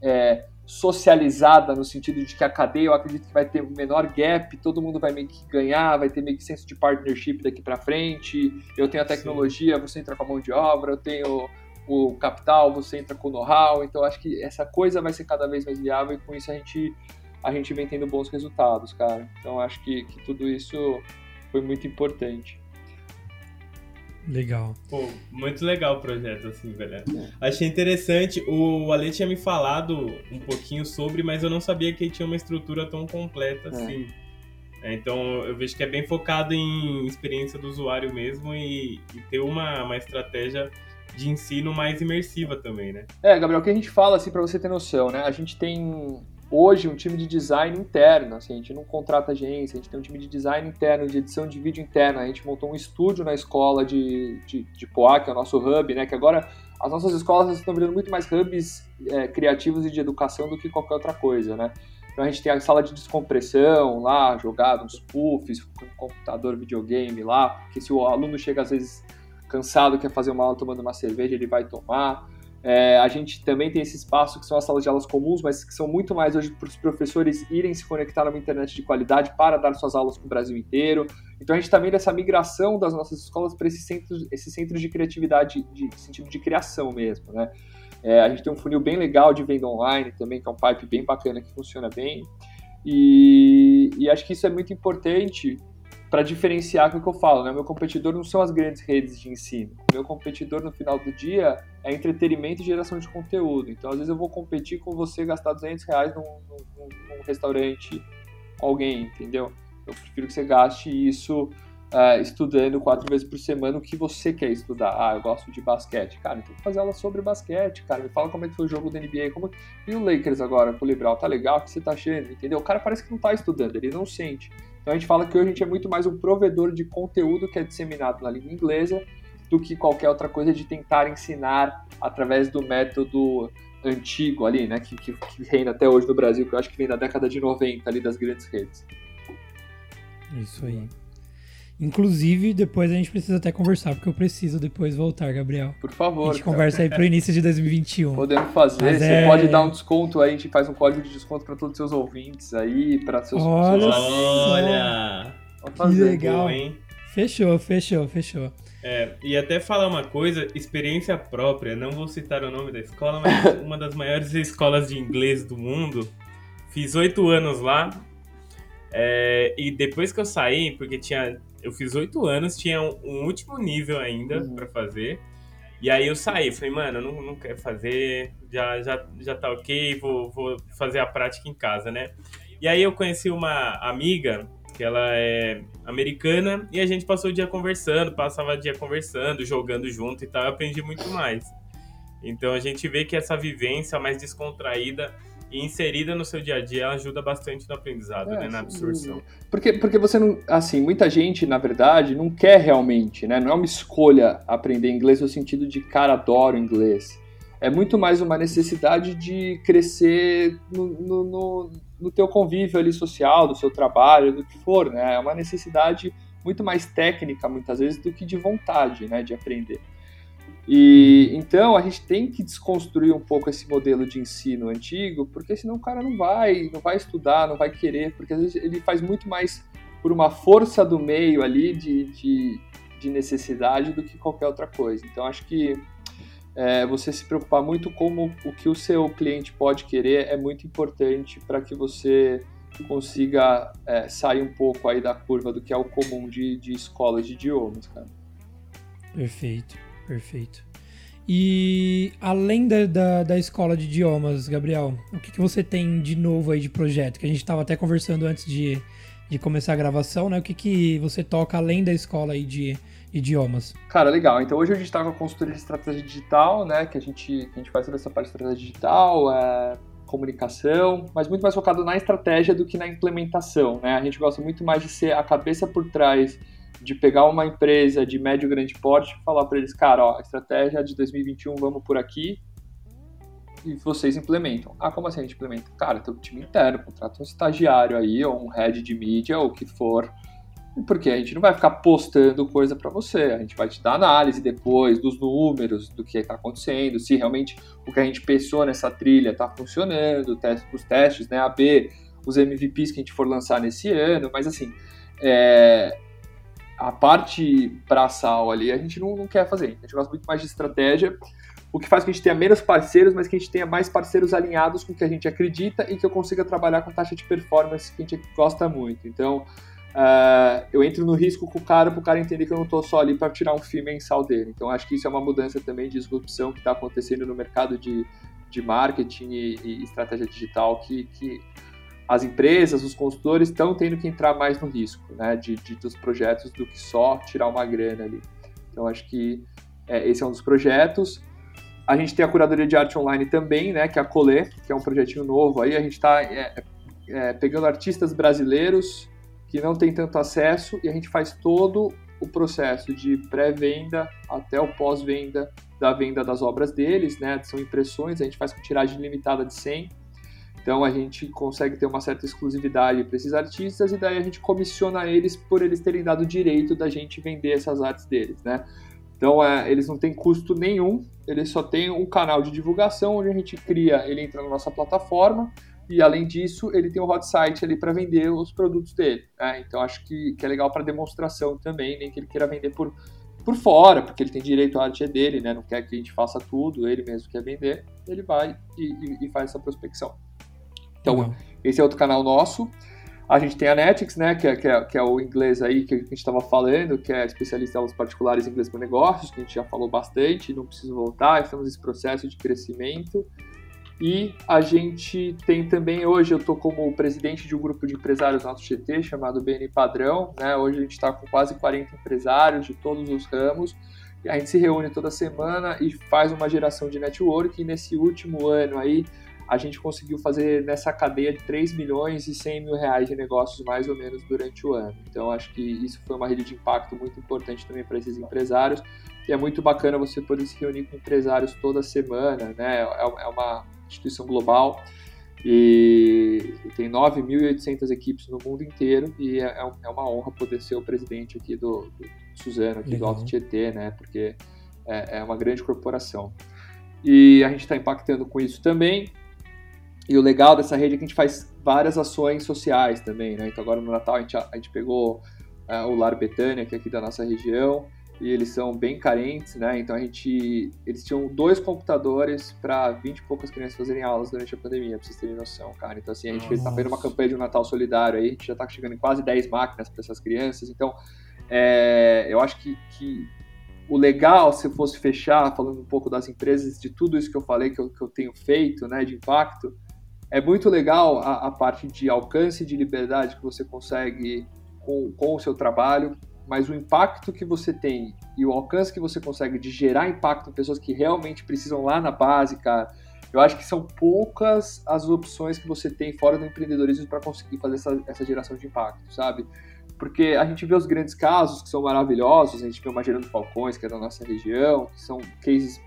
é, socializada no sentido de que a cadeia eu acredito que vai ter um menor gap, todo mundo vai meio que ganhar, vai ter meio que senso de partnership daqui para frente. Eu tenho a tecnologia, Sim. você entra com a mão de obra, eu tenho o capital, você entra com o know-how. Então acho que essa coisa vai ser cada vez mais viável e com isso a gente a gente vem tendo bons resultados, cara. Então acho que, que tudo isso foi muito importante. Legal. Pô, muito legal o projeto, assim, velho. Achei interessante. O Ale tinha me falado um pouquinho sobre, mas eu não sabia que ele tinha uma estrutura tão completa é. assim. É. Então eu vejo que é bem focado em experiência do usuário mesmo e, e ter uma, uma estratégia de ensino mais imersiva também, né? É, Gabriel, o que a gente fala, assim, para você ter noção, né? A gente tem hoje um time de design interno, assim, a gente não contrata agência, a gente tem um time de design interno, de edição de vídeo interna, a gente montou um estúdio na escola de, de, de Poá, que é o nosso hub, né, que agora as nossas escolas estão virando muito mais hubs é, criativos e de educação do que qualquer outra coisa, né. Então a gente tem a sala de descompressão lá, jogado uns puffs, um computador, videogame lá, porque se o aluno chega às vezes cansado, quer fazer uma aula tomando uma cerveja, ele vai tomar. É, a gente também tem esse espaço que são as salas de aulas comuns, mas que são muito mais hoje para os professores irem se conectar numa internet de qualidade para dar suas aulas para o Brasil inteiro. Então a gente está vendo essa migração das nossas escolas para esses centros, esses centros de criatividade, de sentido de criação mesmo, né? É, a gente tem um funil bem legal de venda online também, que é um pipe bem bacana que funciona bem. E, e acho que isso é muito importante para diferenciar o que eu falo, né? Meu competidor não são as grandes redes de ensino. Meu competidor no final do dia é entretenimento e geração de conteúdo. Então, às vezes eu vou competir com você gastar 200 reais num, num, num restaurante com alguém, entendeu? Eu prefiro que você gaste isso uh, estudando quatro vezes por semana o que você quer estudar. Ah, eu gosto de basquete. Cara, então fazer aula sobre basquete, cara. Me fala como é que foi o jogo da NBA. Como... E o Lakers agora, com o Liberal, tá legal? O que você tá achando? Entendeu? O cara parece que não tá estudando, ele não sente. Então a gente fala que hoje a gente é muito mais um provedor de conteúdo que é disseminado na língua inglesa do que qualquer outra coisa de tentar ensinar através do método antigo ali, né, que, que, que reina até hoje no Brasil, que eu acho que vem da década de 90 ali das grandes redes. Isso aí. Inclusive, depois a gente precisa até conversar, porque eu preciso depois voltar, Gabriel. Por favor. A gente cara. conversa aí pro início de 2021. Podemos fazer. Mas Você é... pode dar um desconto aí, a gente faz um código de desconto para todos os seus ouvintes aí, para seus Olha! Olha! Fazer, que legal, hein? Fechou, fechou, fechou. É, e até falar uma coisa, experiência própria, não vou citar o nome da escola, mas uma das maiores escolas de inglês do mundo. Fiz oito anos lá. É, e depois que eu saí, porque tinha eu fiz oito anos, tinha um, um, último nível ainda uhum. para fazer. E aí eu saí, falei, mano, não, não quero fazer, já, já, já tá ok, vou, vou fazer a prática em casa, né? E aí eu conheci uma amiga, que ela é americana, e a gente passou o dia conversando, passava o dia conversando, jogando junto e tal, eu aprendi muito mais. Então a gente vê que essa vivência mais descontraída e inserida no seu dia a dia, ela ajuda bastante no aprendizado, é, né, na absorção. Porque, porque você não, assim, muita gente, na verdade, não quer realmente, né, não é uma escolha aprender inglês no sentido de, cara, adoro inglês. é muito mais uma necessidade de crescer no, no, no, no teu convívio ali social, do seu trabalho, do que for, né? É uma necessidade muito mais técnica, muitas vezes, do que de vontade, né, de aprender. E então a gente tem que desconstruir um pouco esse modelo de ensino antigo, porque senão o cara não vai, não vai estudar, não vai querer, porque às vezes ele faz muito mais por uma força do meio ali de, de, de necessidade do que qualquer outra coisa. Então acho que é, você se preocupar muito com o que o seu cliente pode querer é muito importante para que você consiga é, sair um pouco aí da curva do que é o comum de, de escolas de idiomas, cara. Perfeito. Perfeito. E além da, da, da, escola de idiomas, Gabriel, o que, que você tem de novo aí de projeto? Que a gente estava até conversando antes de, de começar a gravação, né? O que, que você toca além da escola aí de idiomas? Cara, legal. Então hoje a gente está com a consultoria de estratégia digital, né? Que a gente, a gente faz toda essa parte de estratégia digital, é, comunicação, mas muito mais focado na estratégia do que na implementação, né? A gente gosta muito mais de ser a cabeça por trás de pegar uma empresa de médio grande porte e falar para eles, cara, ó, a estratégia de 2021 vamos por aqui e vocês implementam. Ah, como assim a gente implementa? Cara, tem um time interno, contrata um estagiário aí, ou um head de mídia, ou o que for, porque a gente não vai ficar postando coisa para você, a gente vai te dar análise depois dos números, do que está acontecendo, se realmente o que a gente pensou nessa trilha está funcionando, os testes, né, AB, os MVPs que a gente for lançar nesse ano, mas assim, é, a parte braçal ali a gente não, não quer fazer. A gente gosta muito mais de estratégia, o que faz que a gente tenha menos parceiros, mas que a gente tenha mais parceiros alinhados com o que a gente acredita e que eu consiga trabalhar com taxa de performance que a gente gosta muito. Então, uh, eu entro no risco com o cara para o cara entender que eu não estou só ali para tirar um FII mensal dele. Então, acho que isso é uma mudança também de disrupção que está acontecendo no mercado de, de marketing e, e estratégia digital que, que as empresas, os consultores estão tendo que entrar mais no risco né, de, de, dos projetos do que só tirar uma grana ali. Então, acho que é, esse é um dos projetos. A gente tem a curadoria de arte online também, né, que é a Colê, que é um projetinho novo. Aí a gente está é, é, pegando artistas brasileiros que não têm tanto acesso e a gente faz todo o processo de pré-venda até o pós-venda da venda das obras deles, né? São impressões, a gente faz com tiragem limitada de 100 então a gente consegue ter uma certa exclusividade para esses artistas e daí a gente comissiona eles por eles terem dado o direito da gente vender essas artes deles, né? Então é, eles não têm custo nenhum, eles só têm um canal de divulgação onde a gente cria, ele entra na nossa plataforma e além disso ele tem um hot site ali para vender os produtos dele. Né? Então acho que, que é legal para demonstração também, nem que ele queira vender por, por fora, porque ele tem direito à arte é dele, né? Não quer que a gente faça tudo, ele mesmo quer vender, ele vai e, e, e faz essa prospecção. Então, uhum. esse é outro canal nosso. A gente tem a Netix, né, que é, que é, que é o inglês aí que a gente estava falando, que é especialista em aulas particulares em inglês para negócios, que a gente já falou bastante, não preciso voltar, estamos nesse processo de crescimento. E a gente tem também, hoje eu estou como presidente de um grupo de empresários nosso GT, chamado BN Padrão, né, hoje a gente está com quase 40 empresários de todos os ramos, a gente se reúne toda semana e faz uma geração de network, e nesse último ano aí, a gente conseguiu fazer nessa cadeia de 3 milhões e 100 mil reais de negócios mais ou menos durante o ano. Então acho que isso foi uma rede de impacto muito importante também para esses empresários e é muito bacana você poder se reunir com empresários toda semana, né? É, é uma instituição global e tem 9.800 equipes no mundo inteiro e é, é, é uma honra poder ser o presidente aqui do, do Suzano, aqui Legal. do Alto Tietê, né? Porque é, é uma grande corporação. E a gente está impactando com isso também. E o legal dessa rede é que a gente faz várias ações sociais também, né? Então agora no Natal a gente, a gente pegou uh, o Lar Betânia, que é aqui da nossa região, e eles são bem carentes, né? Então a gente. Eles tinham dois computadores para 20 e poucas crianças fazerem aulas durante a pandemia, pra vocês terem noção, cara. Então assim, a gente está fazendo uma campanha de um Natal solidário aí, a gente já está chegando em quase 10 máquinas para essas crianças. Então, é, eu acho que, que o legal, se eu fosse fechar, falando um pouco das empresas, de tudo isso que eu falei que eu, que eu tenho feito, né, de impacto, é muito legal a, a, parte de alcance de liberdade que você consegue com, com o seu trabalho, mas o impacto que você tem e o alcance que você consegue de gerar impacto em pessoas que realmente precisam lá na base, cara, eu acho que são poucas as opções que você tem fora do empreendedorismo para conseguir fazer essa, essa geração de impacto, sabe? Porque a gente vê os grandes casos que são maravilhosos, a gente vê o Magerando Falcões, que é da nossa região, que são cases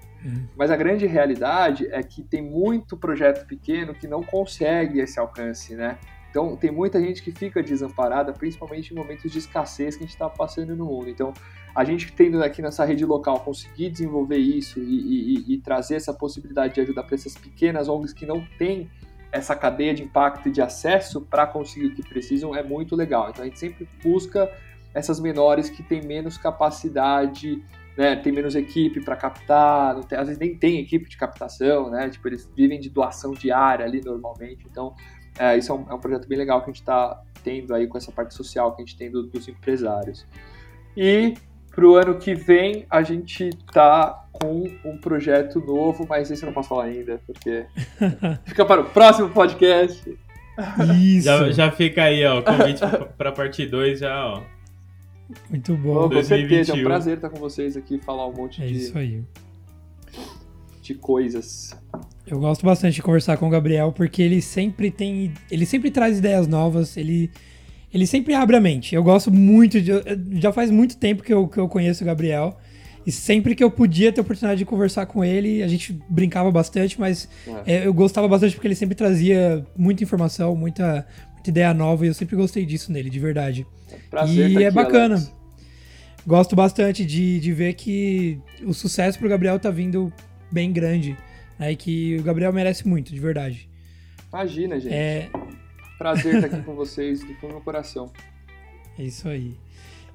Mas a grande realidade é que tem muito projeto pequeno que não consegue esse alcance, né? Então, tem muita gente que fica desamparada, principalmente em momentos de escassez que a gente está passando no mundo. Então, a gente tendo aqui nessa rede local conseguir desenvolver isso e, e, e trazer essa possibilidade de ajudar para essas pequenas ONGs que não têm essa cadeia de impacto e de acesso para conseguir o que precisam é muito legal. Então, a gente sempre busca essas menores que têm menos capacidade, né, tem menos equipe para captar, tem, às vezes nem tem equipe de captação, né, tipo, eles vivem de doação diária ali normalmente, então é, isso é um, é um, projeto bem legal que a gente está tendo aí com essa parte social que a gente tem do, dos empresários. E para o ano que vem a gente tá com um projeto novo, mas esse eu não posso falar ainda, porque fica para o próximo podcast. Isso. Já, já fica aí, ó, o convite para a parte 2 já, ó. Muito bom. com certeza, é um prazer estar com vocês aqui e falar um monte é de, isso aí. de coisas. Eu gosto bastante de conversar com o Gabriel porque ele sempre tem, ele sempre traz ideias novas, ele ele sempre abre a mente. Eu gosto muito de, já faz muito tempo que eu, que eu conheço o Gabriel e sempre que eu podia ter a oportunidade de conversar com ele, a gente brincava bastante, mas é. É, eu gostava bastante porque ele sempre trazia muita informação, muita, muita ideia nova e eu sempre gostei disso nele, de verdade. Prazer e é bacana. Alex. Gosto bastante de, de ver que o sucesso pro Gabriel tá vindo bem grande. Né, e que o Gabriel merece muito, de verdade. Imagina, gente. É... Prazer estar aqui com vocês, do fundo do meu coração. É isso aí.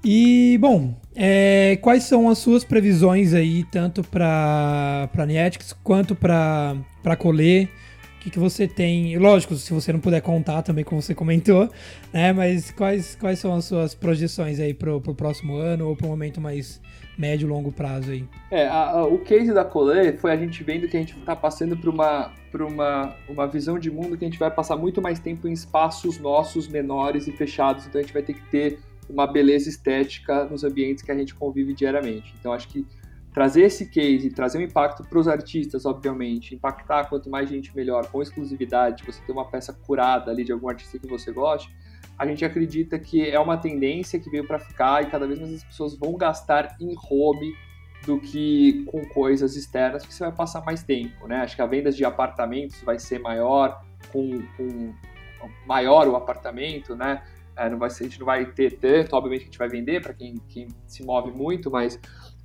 E, bom, é, quais são as suas previsões aí, tanto para a Nietics quanto para Colê? Que, que você tem? Lógico, se você não puder contar também, como você comentou, né? Mas quais, quais são as suas projeções aí para o próximo ano ou para um momento mais médio longo prazo aí? É, a, a, o case da Colê foi a gente vendo que a gente está passando por uma, por uma, uma visão de mundo que a gente vai passar muito mais tempo em espaços nossos menores e fechados, então a gente vai ter que ter uma beleza estética nos ambientes que a gente convive diariamente. Então acho que trazer esse case, trazer um impacto para os artistas, obviamente, impactar quanto mais gente melhor, com exclusividade, você ter uma peça curada ali de algum artista que você goste, a gente acredita que é uma tendência que veio para ficar e cada vez mais as pessoas vão gastar em hobby do que com coisas externas, porque você vai passar mais tempo, né? Acho que a venda de apartamentos vai ser maior, com, com maior o apartamento, né? É, não vai ser, a gente não vai ter tanto, obviamente a gente vai vender para quem, quem se move muito, mas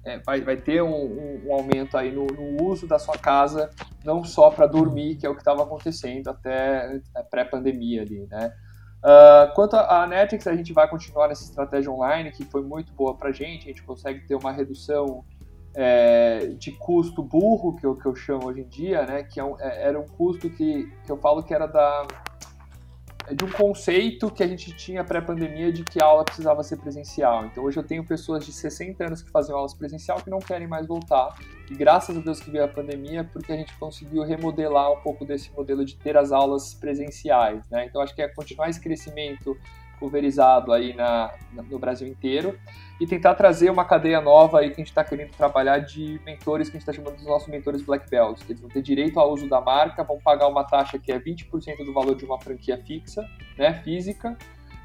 é, vai, vai ter um, um, um aumento aí no, no, uso da sua casa, não só para dormir, que é o que estava acontecendo até é, pré-pandemia ali, né? Uh, quanto à Netflix, a gente vai continuar nessa estratégia online, que foi muito boa para a gente, a gente consegue ter uma redução é, de custo burro, que eu, que eu chamo hoje em dia, né, que é um, é, era um custo que, que eu falo que era da, de um conceito que a gente tinha pré-pandemia de que a aula precisava ser presencial. Então hoje eu tenho pessoas de 60 anos que fazem aulas presencial que não querem mais voltar. E graças a Deus que veio a pandemia, porque a gente conseguiu remodelar um pouco desse modelo de ter as aulas presenciais. Né? Então acho que é continuar esse crescimento pulverizado aí na, no Brasil inteiro e tentar trazer uma cadeia nova aí que a gente está querendo trabalhar de mentores que a gente está chamando dos nossos mentores Black Belts, eles vão ter direito ao uso da marca, vão pagar uma taxa que é 20% do valor de uma franquia fixa, né, física,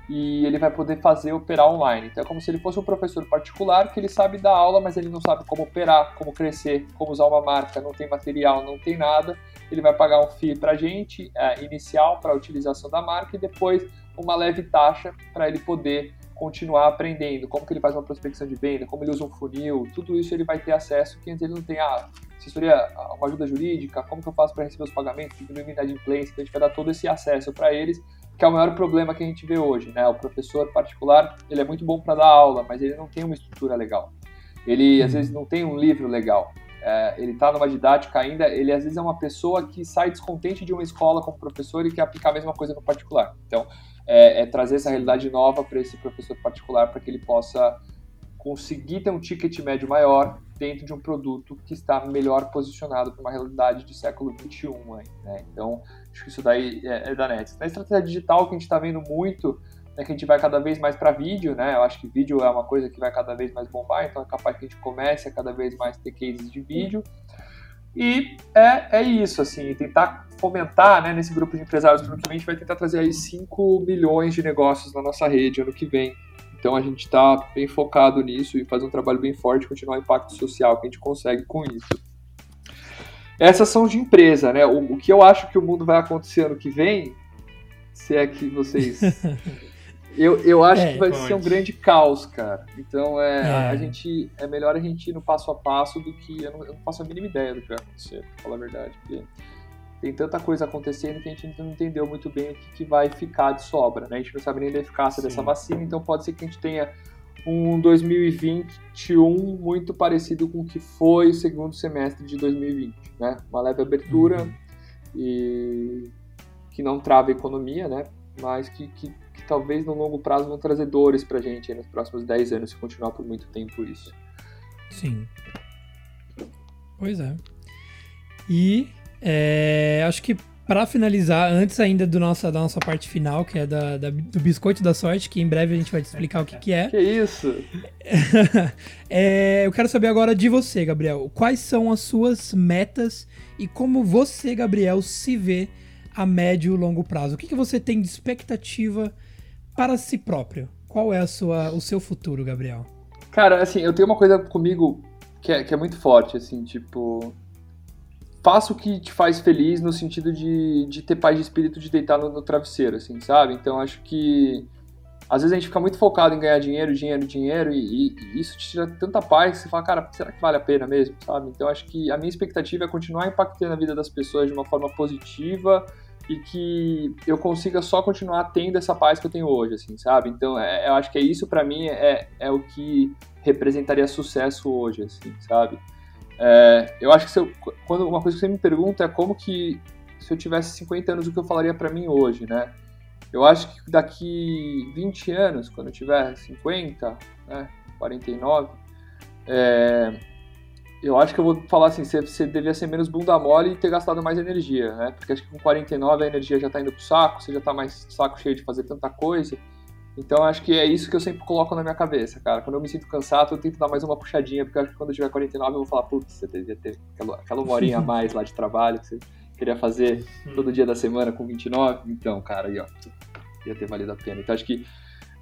e ele vai poder fazer operar online. Então é como se ele fosse um professor particular que ele sabe dar aula, mas ele não sabe como operar, como crescer, como usar uma marca, não tem material, não tem nada. Ele vai pagar um FII para a gente, é, inicial, para a utilização da marca, e depois uma leve taxa para ele poder continuar aprendendo, como que ele faz uma prospecção de venda, como ele usa um funil, tudo isso ele vai ter acesso que antes ele não tem ah, assessoria, uma ajuda jurídica, como que eu faço para receber os pagamentos, diminuir minha inadimplência, então a gente vai dar todo esse acesso para eles, que é o maior problema que a gente vê hoje, né? O professor particular, ele é muito bom para dar aula, mas ele não tem uma estrutura legal. Ele às uhum. vezes não tem um livro legal. É, ele está numa didática ainda, ele às vezes é uma pessoa que sai descontente de uma escola como professor e quer aplicar a mesma coisa no particular. Então, é, é trazer essa realidade nova para esse professor particular para que ele possa conseguir ter um ticket médio maior dentro de um produto que está melhor posicionado para uma realidade de século XXI. Né? Então, acho que isso daí é, é da Nets. Na estratégia digital, que a gente está vendo muito, é que a gente vai cada vez mais para vídeo, né? Eu acho que vídeo é uma coisa que vai cada vez mais bombar, então é capaz que a gente comece a cada vez mais ter cases de vídeo. E é, é isso, assim, tentar fomentar né, nesse grupo de empresários para que a gente vai tentar trazer aí 5 milhões de negócios na nossa rede ano que vem. Então a gente está bem focado nisso e fazer um trabalho bem forte, continuar o impacto social que a gente consegue com isso. essas são de empresa, né? O, o, que eu acho que o mundo vai acontecer ano que vem, se é que vocês. eu, eu acho é, que vai pode. ser um grande caos, cara. Então é, é. A, gente é melhor a gente ir no passo a passo do que eu não, eu não faço a mínima ideia do que vai acontecer, pra falar a verdade. Porque tem tanta coisa acontecendo que a gente não entendeu muito bem o que, que vai ficar de sobra, né? A gente não sabe nem da eficácia Sim. dessa vacina, então pode ser que a gente tenha um 2021 muito parecido com o que foi o segundo semestre de 2020, né? Uma leve abertura uhum. e que não trava a economia, né? Mas que, que, que, talvez no longo prazo vão trazer dores pra gente nos próximos 10 anos se continuar por muito tempo isso. Sim. Pois é. E é, acho que para finalizar, antes ainda do nossa, da nossa parte final, que é da, da, do biscoito da sorte, que em breve a gente vai te explicar o que, que é. Que isso? é, eu quero saber agora de você, Gabriel. Quais são as suas metas e como você, Gabriel, se vê a médio e longo prazo? O que, que você tem de expectativa para si próprio? Qual é sua, o seu futuro, Gabriel? Cara, assim, eu tenho uma coisa comigo que é, que é muito forte, assim, tipo faça o que te faz feliz no sentido de, de ter paz de espírito de deitar no, no, travesseiro, assim, sabe? Então acho que às vezes a gente fica muito focado em ganhar dinheiro, dinheiro, dinheiro, e, e, isso te tira tanta paz que você fala, cara, será que vale a pena mesmo, sabe? Então acho que a minha expectativa é continuar impactando a vida das pessoas de uma forma positiva e que eu consiga só continuar tendo essa paz que eu tenho hoje, assim, sabe? Então é, eu acho que é isso para mim é, é o que representaria sucesso hoje, assim, sabe? É, eu acho que eu, quando uma coisa que você me pergunta é como que se eu tivesse 50 anos o que eu falaria para mim hoje, né? Eu acho que daqui 20 anos, quando eu tiver 50, né, 49, é, eu acho que eu vou falar assim, você, você devia ser menos bunda mole e ter gastado mais energia, né? Porque acho que com 49 a energia já tá indo pro saco, você já tá mais saco cheio de fazer tanta coisa. Então acho que é isso que eu sempre coloco na minha cabeça, cara. Quando eu me sinto cansado, eu tento dar mais uma puxadinha, porque acho que quando eu tiver 49 eu vou falar, putz, você devia ter aquela, aquela uma horinha a mais lá de trabalho que você queria fazer todo dia da semana com 29. Então, cara, aí ó, ia ter valido a pena. Então acho que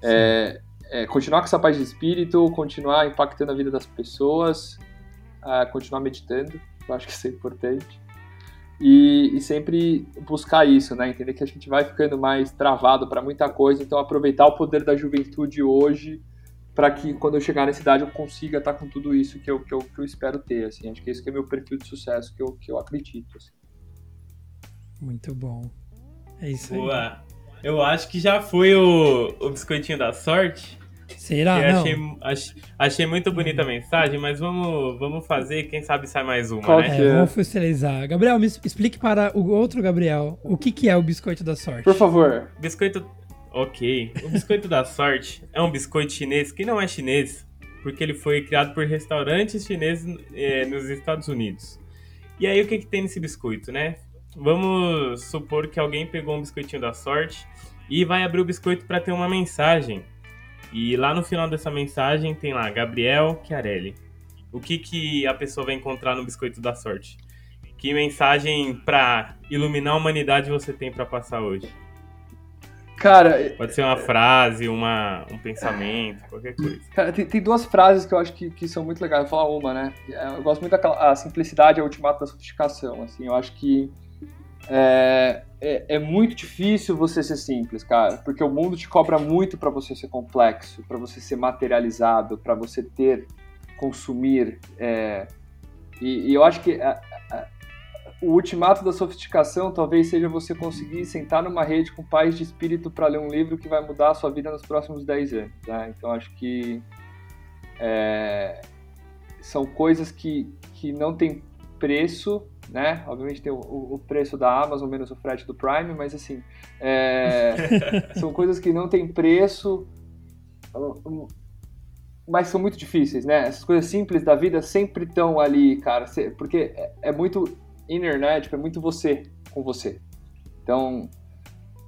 é, é, continuar com essa paz de espírito, continuar impactando a vida das pessoas, uh, continuar meditando, eu acho que isso é importante. E, e, sempre buscar isso, né? Entender que a gente vai ficando mais travado para muita coisa, então aproveitar o poder da juventude hoje para que quando eu chegar nessa idade eu consiga estar tá com tudo isso que eu, que eu, que eu espero ter, assim. Acho que esse que é meu perfil de sucesso que eu, que eu acredito, assim. Muito bom. É isso Boa. aí. Eu acho que já foi o, o biscoitinho da sorte. Será? Não. Achei, achei, achei, muito bonita a mensagem, mas vamos, vamos fazer, quem sabe sai mais uma, Qual né? É, vamos oficializar. Gabriel, me explique para o outro Gabriel o que, que é o biscoito da sorte. Por favor. Biscoito. Ok. O biscoito da sorte é um biscoito chinês que não é chinês, porque ele foi criado por restaurantes chineses é, nos Estados Unidos. E aí o que, que tem nesse biscoito, né? Vamos supor que alguém pegou um biscoitinho da sorte e vai abrir o biscoito para ter uma mensagem e lá no final dessa mensagem tem lá Gabriel Chiarelli. O que, que a pessoa vai encontrar no Biscoito da Sorte? Que mensagem para iluminar a humanidade você tem para passar hoje? Cara, pode ser uma frase, uma, um pensamento, qualquer coisa. Cara, tem, tem, duas frases que eu acho que, que são muito legais. Vou falar uma, né? Eu gosto muito da a simplicidade é o ultimato da sofisticação. Assim, eu acho que é, é, é, muito difícil você ser simples, cara, porque o mundo te cobra muito para você ser complexo, para você ser materializado, para você ter, consumir. É, e, e, eu acho que a, a, o ultimato da sofisticação talvez seja você conseguir sentar numa rede com paz de espírito para ler um livro que vai mudar a sua vida nos próximos 10 anos. Né? Então acho que é, são coisas que, que não tem preço né? Obviamente tem o, o, preço da Amazon menos o frete do Prime, mas assim, é, são coisas que não tem preço, mas são muito difíceis, né? Essas coisas simples da vida sempre estão ali, cara, porque é, é muito inner, né? Tipo, é muito você com você. Então,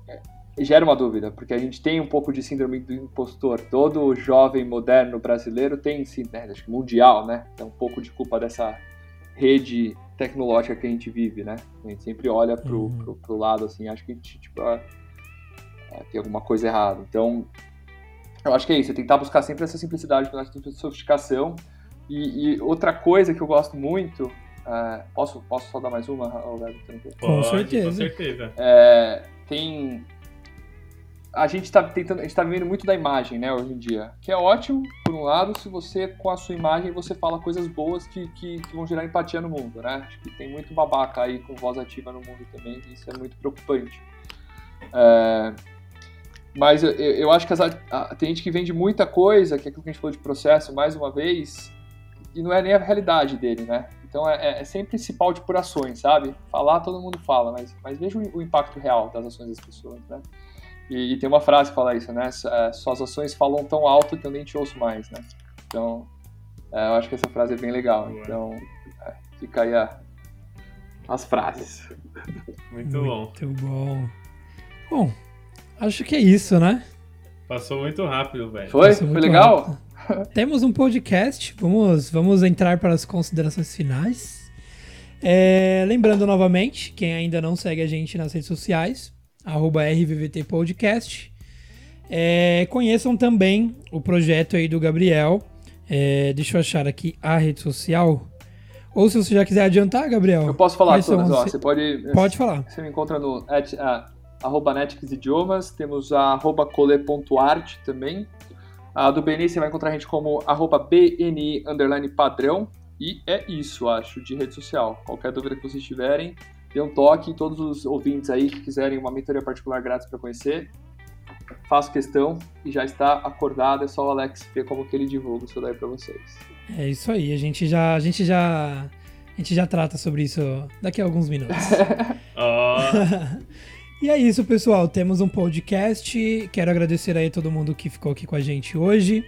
é, gera uma dúvida, porque a gente tem um pouco de síndrome do impostor. Todo jovem moderno brasileiro tem, sim, né? Acho que mundial, né? É um pouco de culpa dessa rede tecnológica que a gente vive, né? A gente sempre olha pro, uhum. pro, pro, lado assim, acho que a gente, tipo, é, é, tem alguma coisa errada. Então, eu acho que é isso, é tentar buscar sempre essa simplicidade, essa sofisticação. E, e, outra coisa que eu gosto muito É, posso, posso só dar mais uma, Alberto? Com certeza. Com certeza. É, tem. A gente está tentando, a gente tá vivendo muito da imagem, né, hoje em dia. Que é ótimo, por um lado, se você, com a sua imagem, você fala coisas boas que, que, que vão gerar empatia no mundo, né? Acho que tem muito babaca aí com voz ativa no mundo também, e isso é muito preocupante. É, mas eu, eu acho que as, a, tem gente que vende muita coisa, que é aquilo que a gente falou de processo mais uma vez, e não é nem a realidade dele, né? Então é, é, é sempre esse pau de por ações, sabe? Falar todo mundo fala, mas, mas veja o, o impacto real das ações das pessoas, né? E, e, tem uma frase que fala isso, né? É, suas ações falam tão alto que eu nem te ouço mais, né? Então, é, eu acho que essa frase é bem legal. Então, é, fica aí a, as frases. Muito bom. Muito bom. Bom, acho que é isso, né? Passou muito rápido, velho. Foi? Foi legal? Temos um podcast, vamos, vamos entrar para as considerações finais. É, lembrando novamente, quem ainda não segue a gente nas redes sociais, arroba RVVT Podcast. É, conheçam também o projeto aí do Gabriel. É, deixa eu achar aqui a rede social. Ou se você já quiser adiantar, Gabriel. Eu posso falar todas, ó, você pode. Pode falar. Você me encontra no at, uh, arroba Netix Idiomas, temos a arroba cole.art também. A do BNI você vai encontrar a gente como arroba BNI underline padrão. E é isso, acho, de rede social. Qualquer dúvida que vocês tiverem, dê um toque. Todos os ouvintes aí que quiserem uma mentoria particular grátis para conhecer, faço questão e já está acordado. É só o Alex ver como que ele divulga isso daí para vocês. É isso aí. A gente já, a gente já, a gente já trata sobre isso daqui a alguns minutos. oh. E é isso, pessoal. Temos um podcast. Quero agradecer aí a todo mundo que ficou aqui com a gente hoje.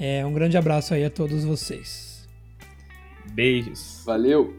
É, um grande abraço aí a todos vocês. Beijos. Valeu.